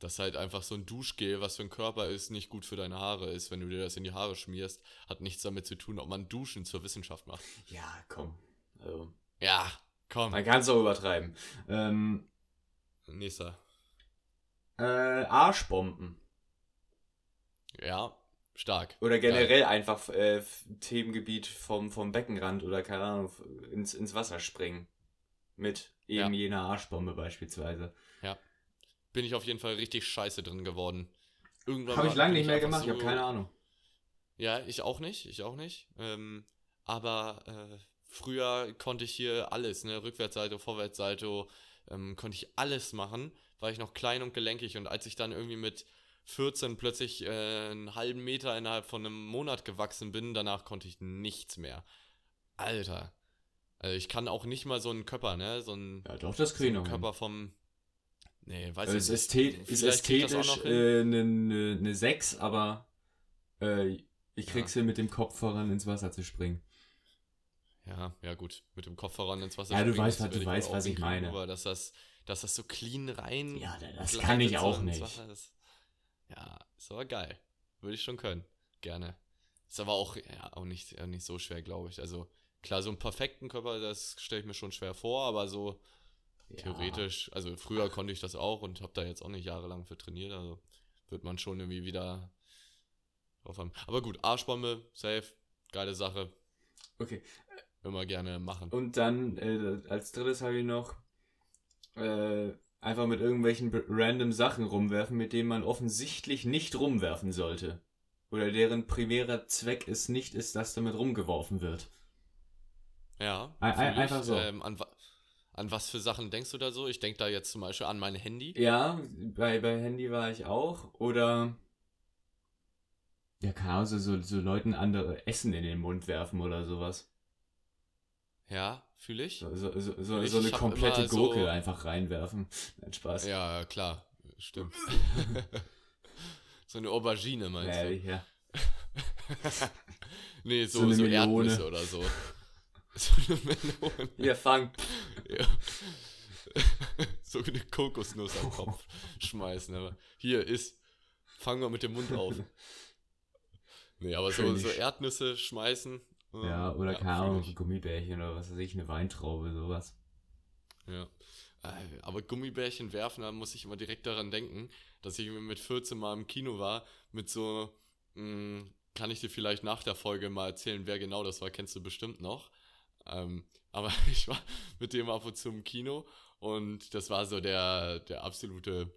Dass halt einfach so ein Duschgel, was für ein Körper ist, nicht gut für deine Haare ist, wenn du dir das in die Haare schmierst, hat nichts damit zu tun, ob man Duschen zur Wissenschaft macht. ja, komm. Also, Ja, komm. man kann es auch übertreiben. Ähm, Nächster. äh, Arschbomben. Ja, stark. Oder generell einfach äh, Themengebiet vom, vom Beckenrand oder keine Ahnung, ins, ins Wasser springen. Mit eben Ja. jener Arschbombe beispielsweise. bin ich auf jeden Fall richtig scheiße drin geworden. Irgendwann Habe ich lange nicht mehr gemacht, ich so- habe keine Ahnung. Ja, ich auch nicht, ich auch nicht. Ähm, aber äh, früher konnte ich hier alles, ne, Rückwärtssalto, Vorwärtssalto, ähm, konnte ich alles machen, war ich noch klein und gelenkig und als ich dann irgendwie mit 14 plötzlich äh, einen halben Meter innerhalb von einem Monat gewachsen bin, danach konnte ich nichts mehr. Alter. Also ich kann auch nicht mal so einen Körper, ne, so einen, Ja, doch, das so kriege ich einen noch. hin. Körper vom Nee, weiß Also ich es nicht. ist, ist ästhetisch eine äh, ne, ne 6, aber äh, ich krieg's hin, mit dem Kopf voran ins Wasser zu springen. Ja, ja gut, mit dem Kopf voran ins Wasser Ja, du springen, weißt, was- du werde ich weißt, was ich meine. Aber dass das, dass das so clean rein Ja, das kann ich so auch nicht. Wasser, das, Ja, ist aber geil. Würde ich schon können. Gerne. Ist aber auch, ja, auch nicht, auch nicht so schwer, glaube ich. Also, klar, so einen perfekten Körper, das stelle ich mir schon schwer vor, aber so Ja. theoretisch, also früher konnte ich das auch und habe da jetzt auch nicht jahrelang für trainiert, also wird man schon irgendwie wieder drauf haben. Aber gut, Arschbombe, safe, geile Sache, Okay. immer gerne machen. Und dann äh, als drittes habe ich noch äh, einfach mit irgendwelchen random Sachen rumwerfen, mit denen man offensichtlich nicht rumwerfen sollte. Oder deren primärer Zweck es nicht ist, dass damit rumgeworfen wird. Ja, Ein- ein- einfach so. Ähm, an, an was für Sachen denkst du da so? Ich denke da jetzt zum Beispiel an mein Handy. Ja, bei, bei Handy war ich auch. Oder. Ja, keine Ahnung, so, so, so Leuten andere Essen in den Mund werfen oder sowas. Ja, fühle ich. So, so, so, so, Ich so eine komplette Gurke einfach reinwerfen. Nein, Spaß. Ja, klar, stimmt. so eine Aubergine meinst Ja, du? ja. nee, So so. Erdnüsse oder so. So eine Melone. Hier, fang. Ja. so eine Kokosnuss am Kopf schmeißen. Aber hier ist, fangen wir mit dem Mund auf. Nee, aber so, so Erdnüsse schmeißen. Ja, oder keine fühl Ahnung, ich. Gummibärchen oder was weiß ich, eine Weintraube, sowas. Ja. Äh, Aber Gummibärchen werfen, da muss ich immer direkt daran denken, dass ich mit 14 Mal im Kino war, mit so, mh, kann ich dir vielleicht nach der Folge mal erzählen, wer genau das war, kennst du bestimmt noch. Ähm, aber ich war mit dem ab und zu im Kino und das war so der, der absolute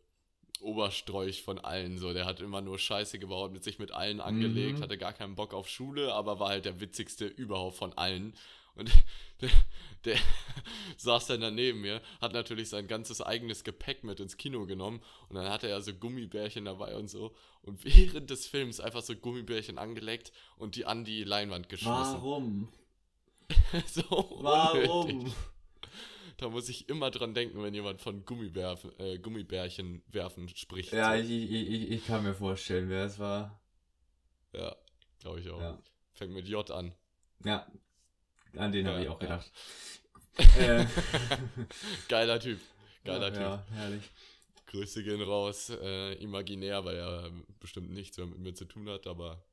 Oberstrolch von allen. So, der hat immer nur Scheiße gebaut, mit sich mit allen angelegt, Mhm. hatte gar keinen Bock auf Schule, aber war halt der witzigste überhaupt von allen. Und der, der saß dann daneben mir, hat natürlich sein ganzes eigenes Gepäck mit ins Kino genommen und dann hatte er so Gummibärchen dabei und so. Und während des Films einfach so Gummibärchen angelegt und die an die Leinwand geschmissen. Warum? so Warum? unnötig. Da muss ich immer dran denken, wenn jemand von Gummibärfen, äh, Gummibärchen werfen spricht. Ja, so. ich, ich, ich, ich kann mir vorstellen, wer es war. ja glaube ich auch. Ja. Fängt mit J an. Ja, an den habe Ja, ich auch ja. gedacht. äh, Geiler Typ. Geiler ja, Typ. Ja, herrlich. Grüße gehen raus. Äh, imaginär, weil er bestimmt nichts mehr mit mir zu tun hat, aber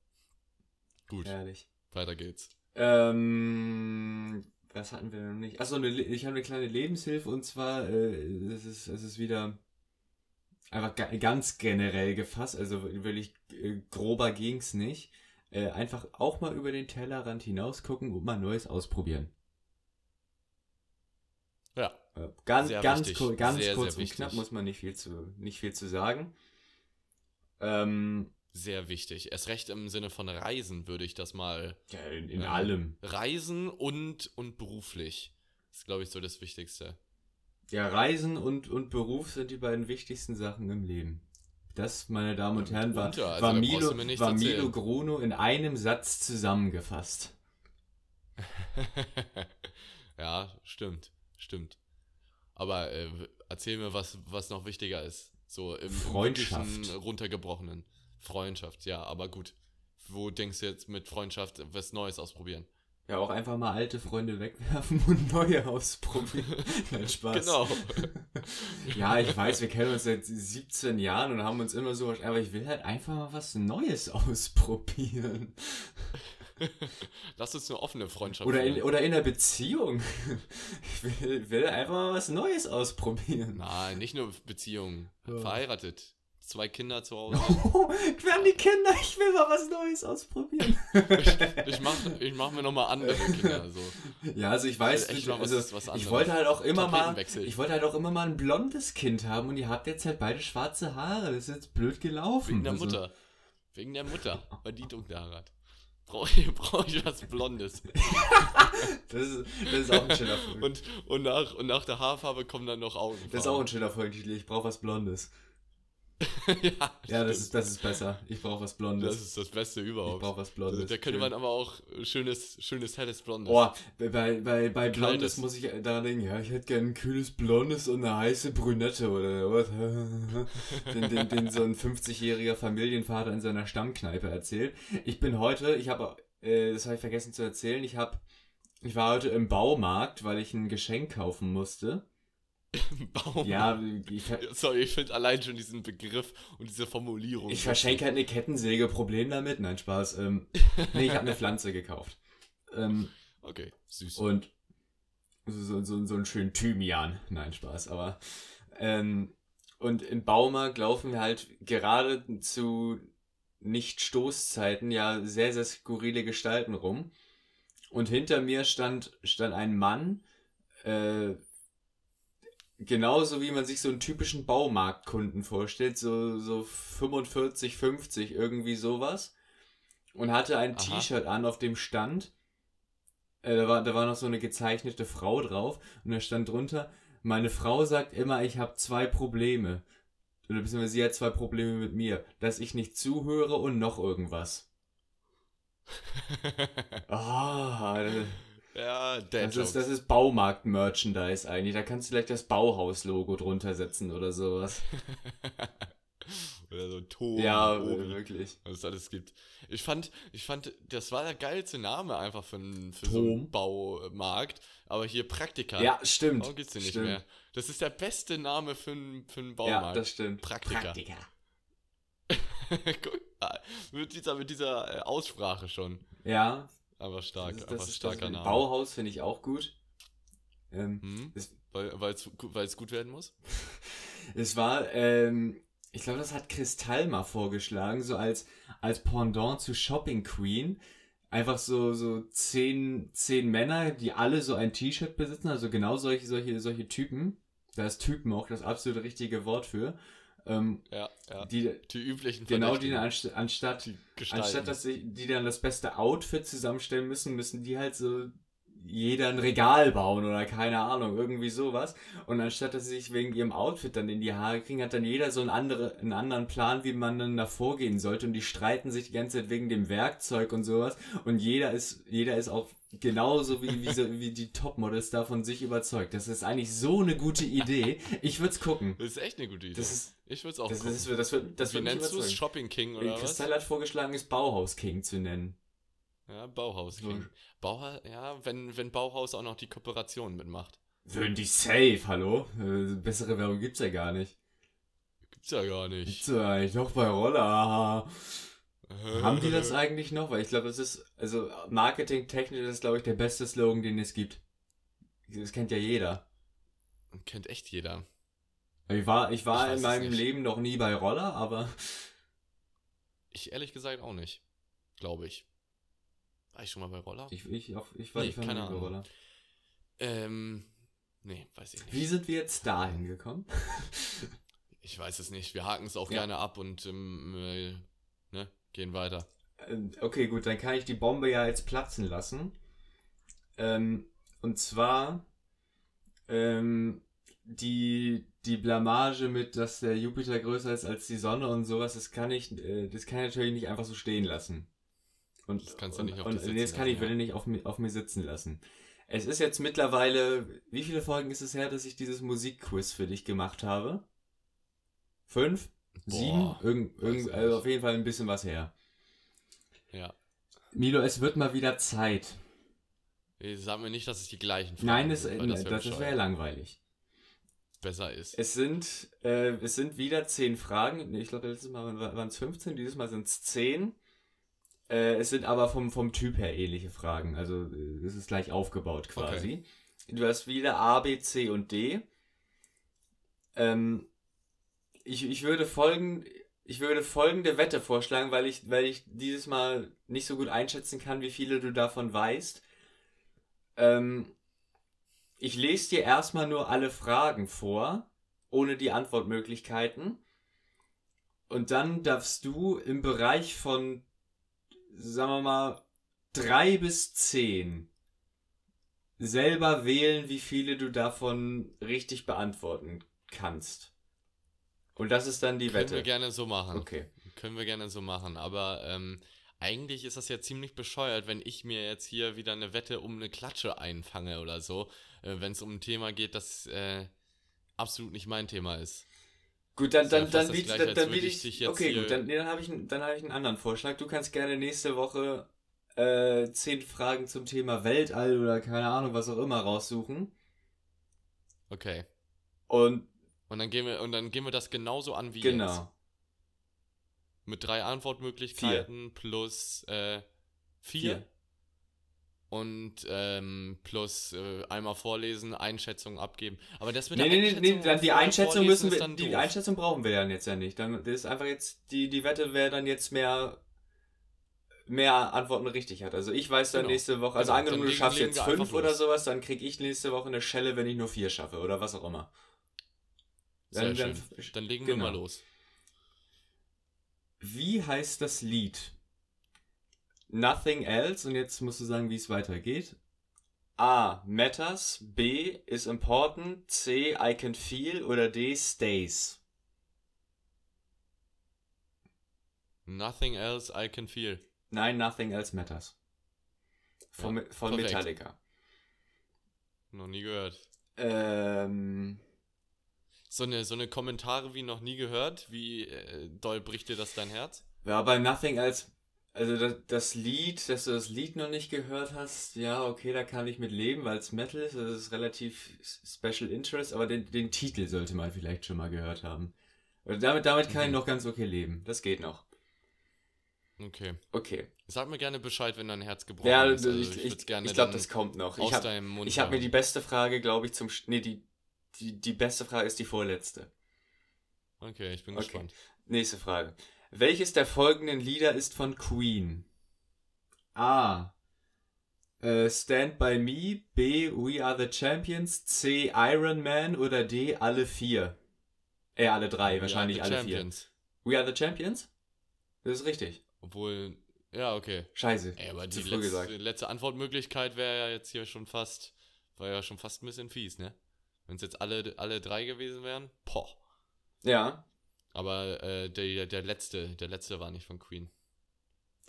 gut, Herrlich. weiter geht's. Ähm, was hatten wir noch nicht? Achso, eine, ich habe eine kleine Lebenshilfe und zwar, äh, es ist, es ist wieder einfach ga ganz generell gefasst, also wirklich äh, grober ging's nicht. Äh, einfach auch mal über den Tellerrand hinaus gucken und mal Neues ausprobieren. Ja, Äh, Ganz, Sehr ganz, kur- ganz Sehr, kurz sehr und knapp muss man nicht viel zu, nicht viel zu sagen. Ähm, sehr wichtig. Erst recht im Sinne von Reisen würde ich das mal ja, in, in Ja. allem. reisen und, und beruflich. Das ist, glaube ich, so das Wichtigste. Ja, Reisen und, und Beruf sind die beiden wichtigsten Sachen im Leben. Das, meine Damen und Herren, war, also war, Milo, war Milo. Gruno in einem Satz zusammengefasst. ja, stimmt. Stimmt. Aber äh, erzähl mir, was, was noch wichtiger ist. So im, Freundschaft. runtergebrochenen. Freundschaft, ja, aber gut. Wo denkst du jetzt mit Freundschaft was Neues ausprobieren? Ja, auch einfach mal alte Freunde wegwerfen und neue ausprobieren. Nein, Spaß. Genau. Ja, ich weiß, wir kennen uns seit 17 Jahren und haben uns immer so, aber ich will halt einfach mal was Neues ausprobieren. Lass uns eine offene Freundschaft Oder in, oder in einer Beziehung. Ich will, will einfach mal was Neues ausprobieren. Nein, nicht nur Beziehungen. Ja. Verheiratet. Zwei Kinder zu Hause. Oh, wir haben die Kinder, ich will mal was Neues ausprobieren. Ich mach, ich mach mir nochmal andere Kinder. So. Ja, also ich weiß, Also mal was- also was ich anderes. wollte halt auch immer mal, ich wollte halt auch immer mal ein blondes Kind haben und ihr habt jetzt halt beide schwarze Haare. Das ist jetzt blöd gelaufen. Wegen der Also, Mutter. Wegen der Mutter, weil die dunkle Haare hat. Brauche ich, brauch ich was Blondes. Das ist, das ist auch ein schöner Folge. Und, und, nach, und nach der Haarfarbe kommen dann noch Augen. Das ist auch ein schöner Folgentitel. Ich brauche was Blondes. ja, Ja, das ist, das ist besser. Ich brauche was Blondes. das ist das Beste ich überhaupt. brauche was Da, Blondes. da könnte man aber auch schönes, schönes helles Blondes. Boah, bei, bei, bei, Blondes Kaltes. muss ich daran denken, ja, ich hätte gern ein kühles Blondes und eine heiße Brünette oder was. den, den, den so ein 50-jähriger Familienvater in seiner Stammkneipe erzählt. Ich bin heute, ich habe, äh, das habe ich vergessen zu erzählen, ich habe, ich war heute im Baumarkt, weil ich ein Geschenk kaufen musste. Baumarkt. Ja, ich, Sorry, ich finde allein schon diesen Begriff und diese Formulierung. ich verschenke halt eine Kettensäge, Problem damit. Nein, Spaß. Ähm, nee, ich habe eine Pflanze gekauft. Ähm, Okay, süß. und so, so, so einen schönen Thymian. Nein, Spaß, aber. Ähm, und im Baumarkt laufen wir halt gerade zu Nicht-Stoßzeiten ja sehr, sehr skurrile Gestalten rum. Und hinter mir stand, stand ein Mann, äh, genauso wie man sich so einen typischen Baumarktkunden vorstellt, so, so 45, 50, irgendwie sowas. Und hatte ein. T-Shirt an, auf dem stand, äh, da, war, da war noch so eine gezeichnete Frau drauf und da stand drunter, meine Frau sagt immer, ich habe zwei Probleme. Oder beziehungsweise sie hat zwei Probleme mit mir, dass ich nicht zuhöre und noch irgendwas. Ah, ja, Dad das ist, das ist Baumarkt-Merchandise eigentlich. Da kannst du vielleicht das Bauhaus-Logo drunter setzen oder sowas. Oder so Ton. ja, Oben, wirklich. was es alles gibt. Ich fand, ich fand, das war der geilste Name einfach für, einen- für so einen Baumarkt. Aber hier Praktika. Ja, stimmt. Oh, gibt's den nicht stimmt. mehr. Das ist der beste Name für einen, für einen Ja, Baumarkt. das stimmt. Praktika. Guck mal, mit dieser, mit dieser äh, Aussprache schon. Ja, Aber stark, das das ist starker Name. Bauhaus finde ich auch gut. Ähm, Hm? Es weil es gut werden muss? Es war, ähm, ich glaube, das hat Kristall mal vorgeschlagen, so als, als Pendant zu Shopping Queen. Einfach so, so zehn, zehn Männer, die alle so ein T-Shirt besitzen, also genau solche, solche, solche Typen. Da ist Typen auch das absolute richtige Wort für. Ähm, Ja, ja. die, Die üblichen genau, die anst anstatt, die anstatt dass sie, die dann das beste Outfit zusammenstellen müssen, müssen die halt so jeder ein Regal bauen oder keine Ahnung, irgendwie sowas. Und anstatt dass sie sich wegen ihrem Outfit dann in die Haare kriegen, hat dann jeder so einen, andere, einen anderen Plan, wie man dann da vorgehen sollte. Und die streiten sich die ganze Zeit wegen dem Werkzeug und sowas. Und jeder ist, jeder ist auch genauso wie, wie, so, wie die Topmodels da von sich überzeugt. Das ist eigentlich so eine gute Idee. Ich würde es gucken. Das ist echt eine gute Idee. Das ist, ich würde es auch das, gucken. ist, das wird, das Wie wird nennst du es? Shopping King oder was? Kristall hat vorgeschlagen, es Bauhaus King zu nennen. Ja, Bauhaus So. King. Bauhaus, ja, wenn, wenn Bauhaus auch noch die Kooperation mitmacht. Würden die safe, hallo? Äh, bessere Werbung gibt's ja gar nicht. Gibt's ja gar Gibt's nicht. ja eigentlich doch bei Roller. Haben die das eigentlich noch? Weil ich glaube, das ist, also marketingtechnisch ist glaube ich, der beste Slogan, den es gibt. Das kennt ja jeder. Kennt echt jeder. Ich war, ich war Ich in meinem. Leben noch nie bei Roller, aber Ich ehrlich gesagt auch nicht. Glaube ich. War ich schon mal bei Roller? ich, ich, auf, ich war, Nee, ich war keine nie bei Ahnung. Roller. Ähm, nee, weiß ich nicht. Wie sind wir jetzt dahin gekommen? Ich weiß es nicht. Wir haken es auch Ja. gerne ab und ähm, äh, ne, gehen weiter. Ähm, Okay, gut, dann kann ich die Bombe ja jetzt platzen lassen. Ähm, und zwar ähm, die, die Blamage mit, dass der Jupiter größer ist als die Sonne und sowas, das kann ich, äh, das kann ich natürlich nicht einfach so stehen lassen. Und, Das kannst du und, nicht auf und, dich sitzen nee, das kann ich lassen, will nicht auf, auf mir sitzen lassen. Es ist jetzt mittlerweile, wie viele Folgen ist es her, dass ich dieses Musikquiz für dich gemacht habe? Fünf? Sieben? Irgend, irgend, also auf jeden Fall ein bisschen was her. Ja. Milo, es wird mal wieder Zeit. Sag mir nicht, dass es die gleichen Nein, es, sind, äh, weil das, wär wäre bescheuert. langweilig. besser ist. Es sind, äh, es sind wieder zehn Fragen. Ich glaube, letztes Mal waren es 15, dieses Mal sind es 10. Äh, es sind aber vom, vom Typ her ähnliche Fragen. Also äh, es ist gleich aufgebaut quasi. Du hast wieder A, B, C und D. Ähm, ich, ich würde folgen, ich würde folgende Wette vorschlagen, weil ich, weil ich dieses Mal nicht so gut einschätzen kann, wie viele du davon weißt. Ähm, ich lese dir erstmal nur alle Fragen vor, ohne die Antwortmöglichkeiten. Und dann darfst du im Bereich von, sagen wir mal, drei bis zehn selber wählen, wie viele du davon richtig beantworten kannst. Und das ist dann die Können Wette. wir gerne so machen. Okay. Können wir gerne so machen. Aber ähm, eigentlich ist das ja ziemlich bescheuert, wenn ich mir jetzt hier wieder eine Wette um eine Klatsche einfange oder so, äh, wenn es um ein Thema geht, das äh, absolut nicht mein Thema ist. Gut, dann, dann, dann Gleiche, dann, dann biete ich ich. Okay, gut, dann, nee, dann habe ich, einen- dann hab ich einen anderen Vorschlag. Du kannst gerne nächste Woche äh, zehn Fragen zum Thema Weltall oder keine Ahnung, was auch immer raussuchen. Okay. Und Und dann gehen wir, und dann gehen wir das genauso an wie genau. jetzt. Mit drei Antwortmöglichkeiten plus äh, vier. Vier. Und ähm, plus äh, einmal vorlesen, Einschätzung abgeben. Aber das mit Nee, der nee, nee, nee, Einschätzung dann die Einschätzung müssen wir, die doof. Einschätzung brauchen wir dann jetzt ja nicht. Dann das ist einfach jetzt, die, die Wette, wer dann jetzt mehr, mehr Antworten richtig hat. Also ich weiß dann Genau. nächste Woche, also Genau, angenommen du schaffst jetzt fünf oder sowas, dann krieg ich nächste Woche eine Schelle, wenn ich nur vier schaffe oder was auch immer. Sehr Dann- schön. dann- Dann legen genau. wir mal los. Wie heißt das Lied? Nothing else, und jetzt musst du sagen, wie es weitergeht. A. Matters. B. Is important. C. I can feel. Oder D. Stays. Nothing else I can feel. Nein, Nothing else matters. Von, Ja, von. Metallica. Noch nie gehört. Ähm, So eine, so eine Kommentare wie noch nie gehört. Wie äh, doll bricht dir das dein Herz? ja, bei Nothing else, also das, das Lied, dass du das Lied noch nicht gehört hast, ja, okay, da kann ich mit leben, weil es Metal ist, das ist relativ Special Interest, aber den, den Titel sollte man vielleicht schon mal gehört haben. Und damit, damit kann ich Mhm. noch ganz okay leben. Das geht noch. Okay. Okay. Sag mir gerne Bescheid, wenn dein Herz gebrochen Ja, ist. ich, Also ich, ich, gerne glaube, das kommt noch. aus Ich habe deinem Mund ich hab mir die beste Frage, glaube ich, zum... Nee, die, die, die beste Frage ist die vorletzte. Okay, ich bin Okay. gespannt. Nächste Frage. Welches der folgenden Lieder ist von Queen? A. Äh, Stand By Me. B. We Are the Champions. C. Iron Man. Oder D. Alle vier. Äh, alle drei. wahrscheinlich alle Champions. vier. We Are the Champions? Das ist richtig. Obwohl, ja, okay. Scheiße. Ey, aber die letzte, letzte Antwortmöglichkeit wäre ja jetzt hier schon fast, war ja schon fast ein bisschen fies, ne? Wenn es jetzt alle, alle drei gewesen wären, poch. Ja. Aber äh, der, der letzte, der letzte war nicht von Queen.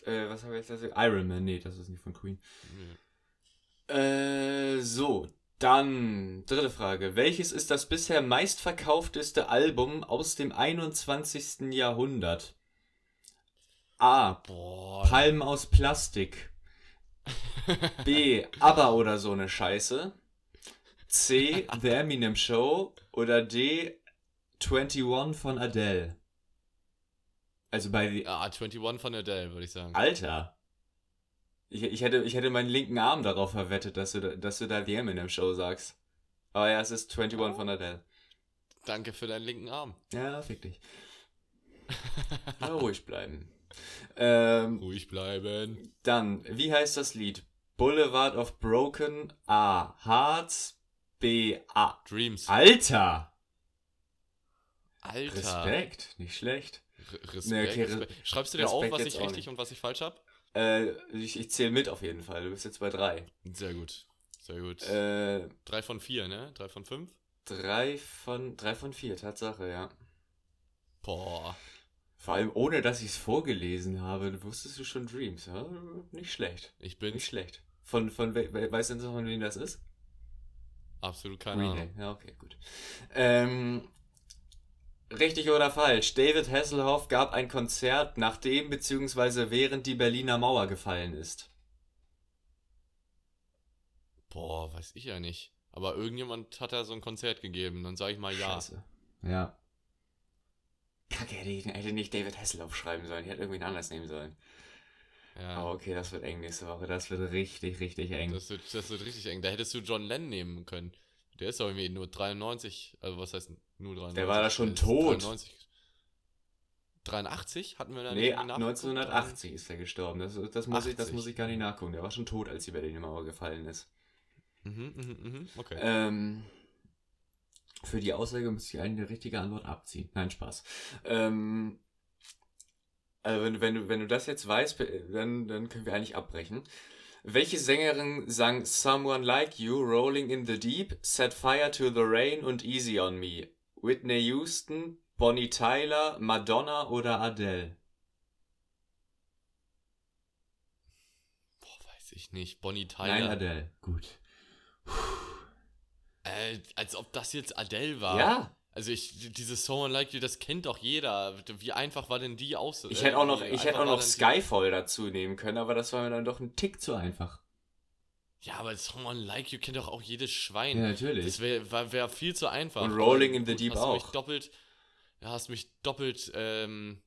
Äh, was habe ich jetzt? gesagt? Iron Man. Nee, das ist nicht von Queen. Nö. Äh, so. Dann, dritte Frage. Welches ist das bisher meistverkaufteste Album aus dem 21. Jahrhundert? A. Boah. Palmen aus Plastik. B. ABBA oder so eine Scheiße. C. The Eminem Show. Oder D. 21 von Adele. Also bei Ah, 21 von Adele, würde ich sagen. Alter. Ich, ich, hätte, ich hätte meinen linken Arm darauf verwettet, dass du, da- dass du da The Eminem Show sagst. Aber ja, es ist 21 von Adele. Danke für deinen linken Arm. Ja, fick dich. Ja, ruhig bleiben. Ähm, Ruhig bleiben. dann, wie heißt das Lied? Boulevard of Broken, A. Hearts, B. A. Dreams. Alter! Alter. Respekt, nicht schlecht. R- Respekt, Nee, okay, Re- Respekt. Schreibst du dir Respekt auf, was ich richtig und was ich falsch habe? Äh, ich ich zähle mit auf jeden Fall. Du bist jetzt bei drei. Sehr gut. Sehr gut. Äh, Drei von vier, ne? Drei von fünf? drei von, drei von vier, Tatsache, ja. Boah. Vor allem ohne, dass ich es vorgelesen habe, wusstest du schon Dreams, ja? Nicht schlecht. Ich bin Nicht schlecht. Von, von, we- weißt du noch, von wem das ist? Absolut keine Green Ahnung. Ja, okay, gut. Ähm, richtig oder falsch? David Hasselhoff gab ein Konzert, nachdem bzw. während die Berliner Mauer gefallen ist. Boah, weiß ich ja nicht. Aber irgendjemand hat da so ein Konzert gegeben. Dann sage ich mal ja. Scheiße. Ja. Kacke, hätte ich hätte nicht David Hasselhoff schreiben sollen. Ich hätte irgendwie anders nehmen sollen. Ja. Aber okay, das wird eng nächste Woche. Das wird richtig, richtig eng. Das wird, das wird richtig eng. Da hättest du John Lennon nehmen können. Der ist doch irgendwie nur 93. Also was heißt nur 93? Der war da schon tot. 93. 83 hatten wir da Nee, nicht irgendwie nachgeguckt? 1980 ist er gestorben. Das, das, muss ich, das 80. muss ich gar nicht nachgucken. Der war schon tot, als die Berliner Mauer gefallen ist. Mhm, mhm, mhm. Okay. Ähm, für die Aussage müsste ich eine richtige Antwort abziehen. Nein, Spaß. Ähm, also wenn, wenn, du, wenn du das jetzt weißt, dann, dann können wir eigentlich abbrechen. Welche Sängerin sang Someone Like You, Rolling in the Deep, Set Fire to the Rain und Easy on Me? Whitney Houston, Bonnie Tyler, Madonna oder Adele? Boah, weiß ich nicht. Bonnie Nein, Tyler. Adele. Gut. Äh, als ob das jetzt Adele war. Ja, Also ich, dieses Someone Like You, das kennt doch jeder. Wie einfach war denn die aus? ich äh, hätte auch noch, ich hätte auch noch Skyfall dazu nehmen können, aber das war mir dann doch ein Tick zu einfach. Ja, aber Someone Like You kennt doch auch jedes Schwein. Ja, natürlich. Das wäre wär viel zu einfach. Und Rolling in the Deep hast Du mich auch. doppelt, ja, hast mich doppelt, ähm,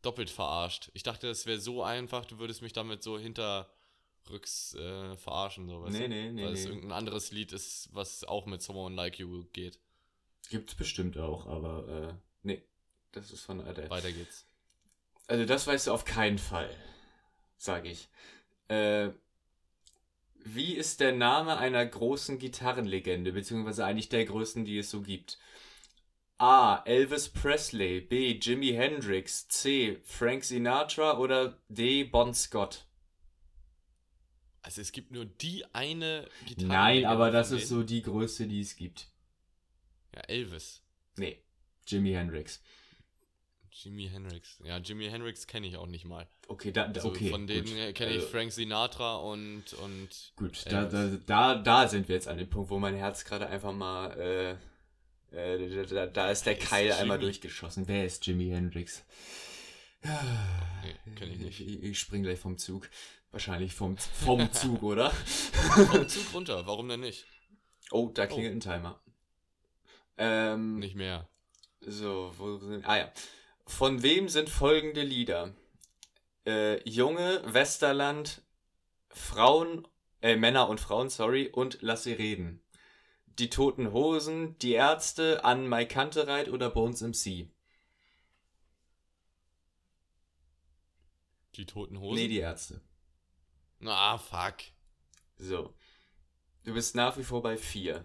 doppelt verarscht. Ich dachte, das wäre so einfach, du würdest mich damit so hinterrücks äh, verarschen. So, Nee, nee, nee, Weil es nee. irgendein anderes Lied ist, was auch mit Someone Like You geht. Gibt's bestimmt auch, aber äh, nee, das ist von Adele. Weiter geht's. Also das weißt du auf keinen Fall, sage ich. Äh, wie ist der Name einer großen Gitarrenlegende, beziehungsweise eigentlich der größten, die es so gibt? A. Elvis Presley, B. Jimi Hendrix, C. Frank Sinatra oder D. Bon Scott? Also es gibt nur die eine Gitarre. Nein, aber das ist so die größte, die es gibt. Ja, Elvis. Nee, Jimi Hendrix. Jimi Hendrix. Ja, Jimi Hendrix kenne ich auch nicht mal. Okay, da, da Also okay. von denen kenne ich Also- Frank Sinatra und und Gut, da, da, da, da sind wir jetzt an dem Punkt, wo mein Herz gerade einfach mal, äh, äh, da, da ist der ist Keil einmal Jimi? durchgeschossen. Wer ist Jimi Hendrix? Nee, kenn ich nicht. Ich, ich spring gleich vom Zug. Wahrscheinlich vom, vom Zug, oder? Vom Zug runter, warum denn nicht? Oh, da klingelt ein Timer. Ähm, Nicht mehr. so, wo sind, ah ja. Von wem sind folgende Lieder? Äh, Junge, Westerland, Frauen, äh, Männer und Frauen, sorry, und Lass sie reden. Die Toten Hosen, Die Ärzte, An Mai Kantereit oder Bones MC? Die toten Hosen? Nee, die Ärzte. Ah, fuck. So. Du bist nach wie vor bei vier.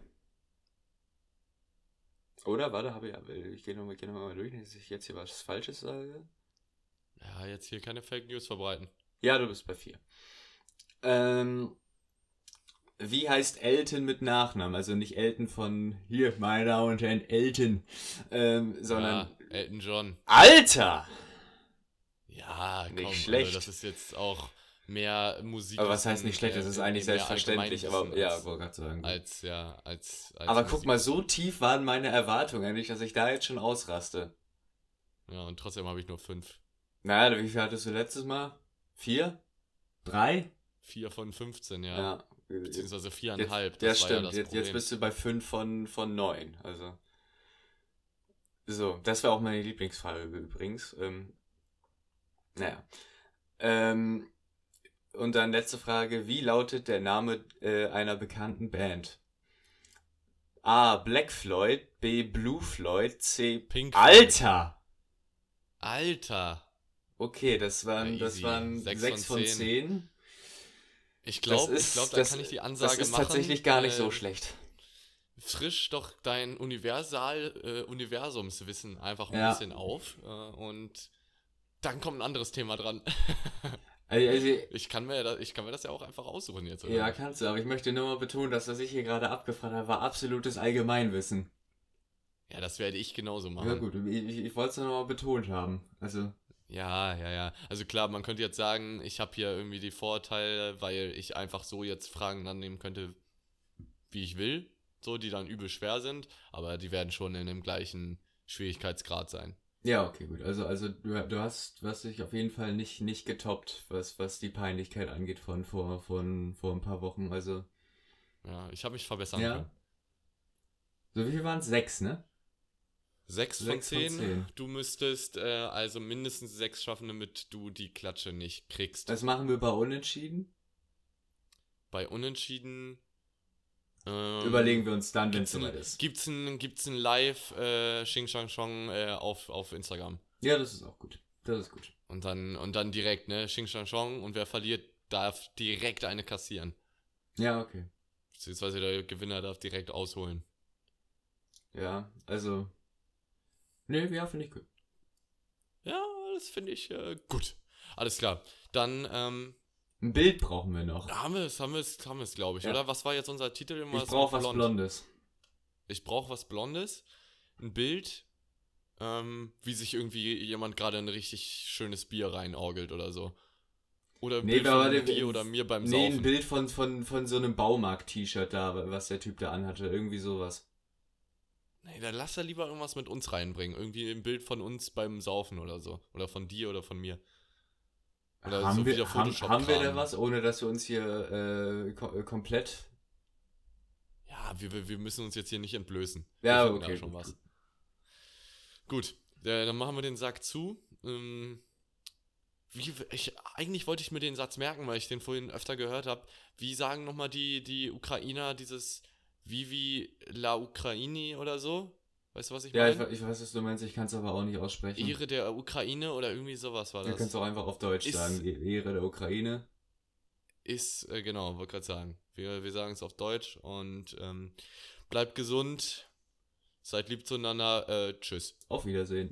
Oder? Warte, habe ich. Ich gehe nochmal geh noch mal durch, dass ich jetzt hier was Falsches sage. Ja, jetzt hier keine Fake News verbreiten. Ja, du bist bei vier. Ähm, wie heißt Elton mit Nachnamen? Also nicht Elton von hier, meine Damen und Herren, Elton, ähm, sondern. ja, Elton John. Alter! Ja, Nicht komm, schlecht. Also das ist jetzt auch mehr Musik. Aber was heißt nicht schlecht? Das ist eigentlich selbstverständlich. Aber ja, als, wollte gerade sagen. als ja, als, als aber guck Musik. mal, so tief waren meine Erwartungen nicht, dass ich da jetzt schon ausraste. Ja, und trotzdem habe ich nur fünf. Naja, wie viel hattest du letztes Mal? Vier? Drei? Vier von 15, ja. Ja. Beziehungsweise Jetzt, viereinhalb. ja, das ja stimmt. das jetzt, jetzt bist du bei fünf von, von neun. Also. So, das wäre auch meine Lieblingsfrage übrigens. Ähm, naja. Ähm, und dann letzte Frage. Wie lautet der Name äh, einer bekannten Band? A. Black Floyd, B. Blue Floyd, C. Pink Alter! Alter! Okay, das waren, Ja, das waren Sechs sechs von von zehn. zehn. Ich glaube, glaub, da das- kann ich die Ansage Das ist machen. tatsächlich gar nicht äh, so schlecht. Frisch doch dein Universal, äh, Universumswissen einfach ein Ja. bisschen auf äh, und dann kommt ein anderes Thema dran. Also, also, Ich kann mir das, ich kann mir das ja auch einfach aussuchen jetzt, oder? Ja, kannst du, aber ich möchte nur mal betonen, dass was ich hier gerade abgefragt habe, war absolutes Allgemeinwissen. ja, das werde ich genauso machen. Ja gut, ich, ich, wollte es nur mal betont haben. Also, Ja, ja, ja. Also klar, man könnte jetzt sagen, ich habe hier irgendwie die Vorteile, weil ich einfach so jetzt Fragen annehmen könnte, wie ich will, so die dann übel schwer sind, aber die werden schon in dem gleichen Schwierigkeitsgrad sein. Ja, okay, gut. Also, also du, du hast, du hast dich auf jeden Fall nicht, nicht getoppt, was, was die Peinlichkeit angeht von vor, von, vor ein paar Wochen. Also, Ja, ich habe mich verbessern ja. können. So wie viel waren es? Sechs, ne? Sechs, von, Sechs von zehn. zehn. Du müsstest äh, also mindestens sechs schaffen, damit du die Klatsche nicht kriegst. Das machen wir bei Unentschieden. Bei Unentschieden. Ähm, Überlegen wir uns dann, wenn es soweit ist. gibt's ein, gibt's ein Live äh, Xing Shang Chong äh, auf, auf Instagram. Ja, das ist auch gut. Das ist gut. Und dann, und dann direkt, ne, Xing Shang Chong und wer verliert, darf direkt eine kassieren. Ja, okay. Beziehungsweise der Gewinner darf direkt ausholen. Ja, also. Nee, ja, finde ich gut. Ja, das finde ich äh, gut. Alles klar. Dann ähm, Ein Bild brauchen wir noch. haben wir es, haben wir es, haben wir es, glaube ich, Ja. oder? Was war jetzt unser Titel? Ich Irgendwas brauche was blond. Blondes. Ich brauche was Blondes. Ein Bild, ähm, wie sich irgendwie jemand gerade ein richtig schönes Bier reinorgelt oder so. Oder ein Nee, Bild von der- dir oder mir beim Nee, ein Saufen. Bild von, von, von so einem Baumarkt-T-Shirt da, was der Typ da anhatte. Irgendwie sowas. Nee, dann lass da lieber irgendwas mit uns reinbringen. Irgendwie ein Bild von uns beim Saufen oder so. Oder von dir oder von mir. Oder haben so wir, wieder haben, Photoshop haben wir da Kram. was, ohne dass wir uns hier äh, ko äh, komplett. Ja, wir, wir- müssen uns jetzt hier nicht entblößen. Ja, okay, schon gut, was. Gut, äh, dann machen wir den Sack zu. Ähm, wie, ich, eigentlich wollte ich mir den Satz merken, weil ich den vorhin öfter gehört habe. Wie sagen nochmal die, die Ukrainer dieses Vivi la Ukraini oder so? Weißt du, was ich Ja, ich, meine? we- ich weiß, was du meinst, ich kann es aber auch nicht aussprechen. Ehre der Ukraine oder irgendwie sowas war Du das. kannst auch einfach auf Deutsch Ist- sagen, E- Ehre der Ukraine. Ist, äh, genau, wollte gerade sagen. Wir, wir sagen es auf Deutsch und ähm, bleibt gesund, seid lieb zueinander, äh, tschüss. Auf Wiedersehen.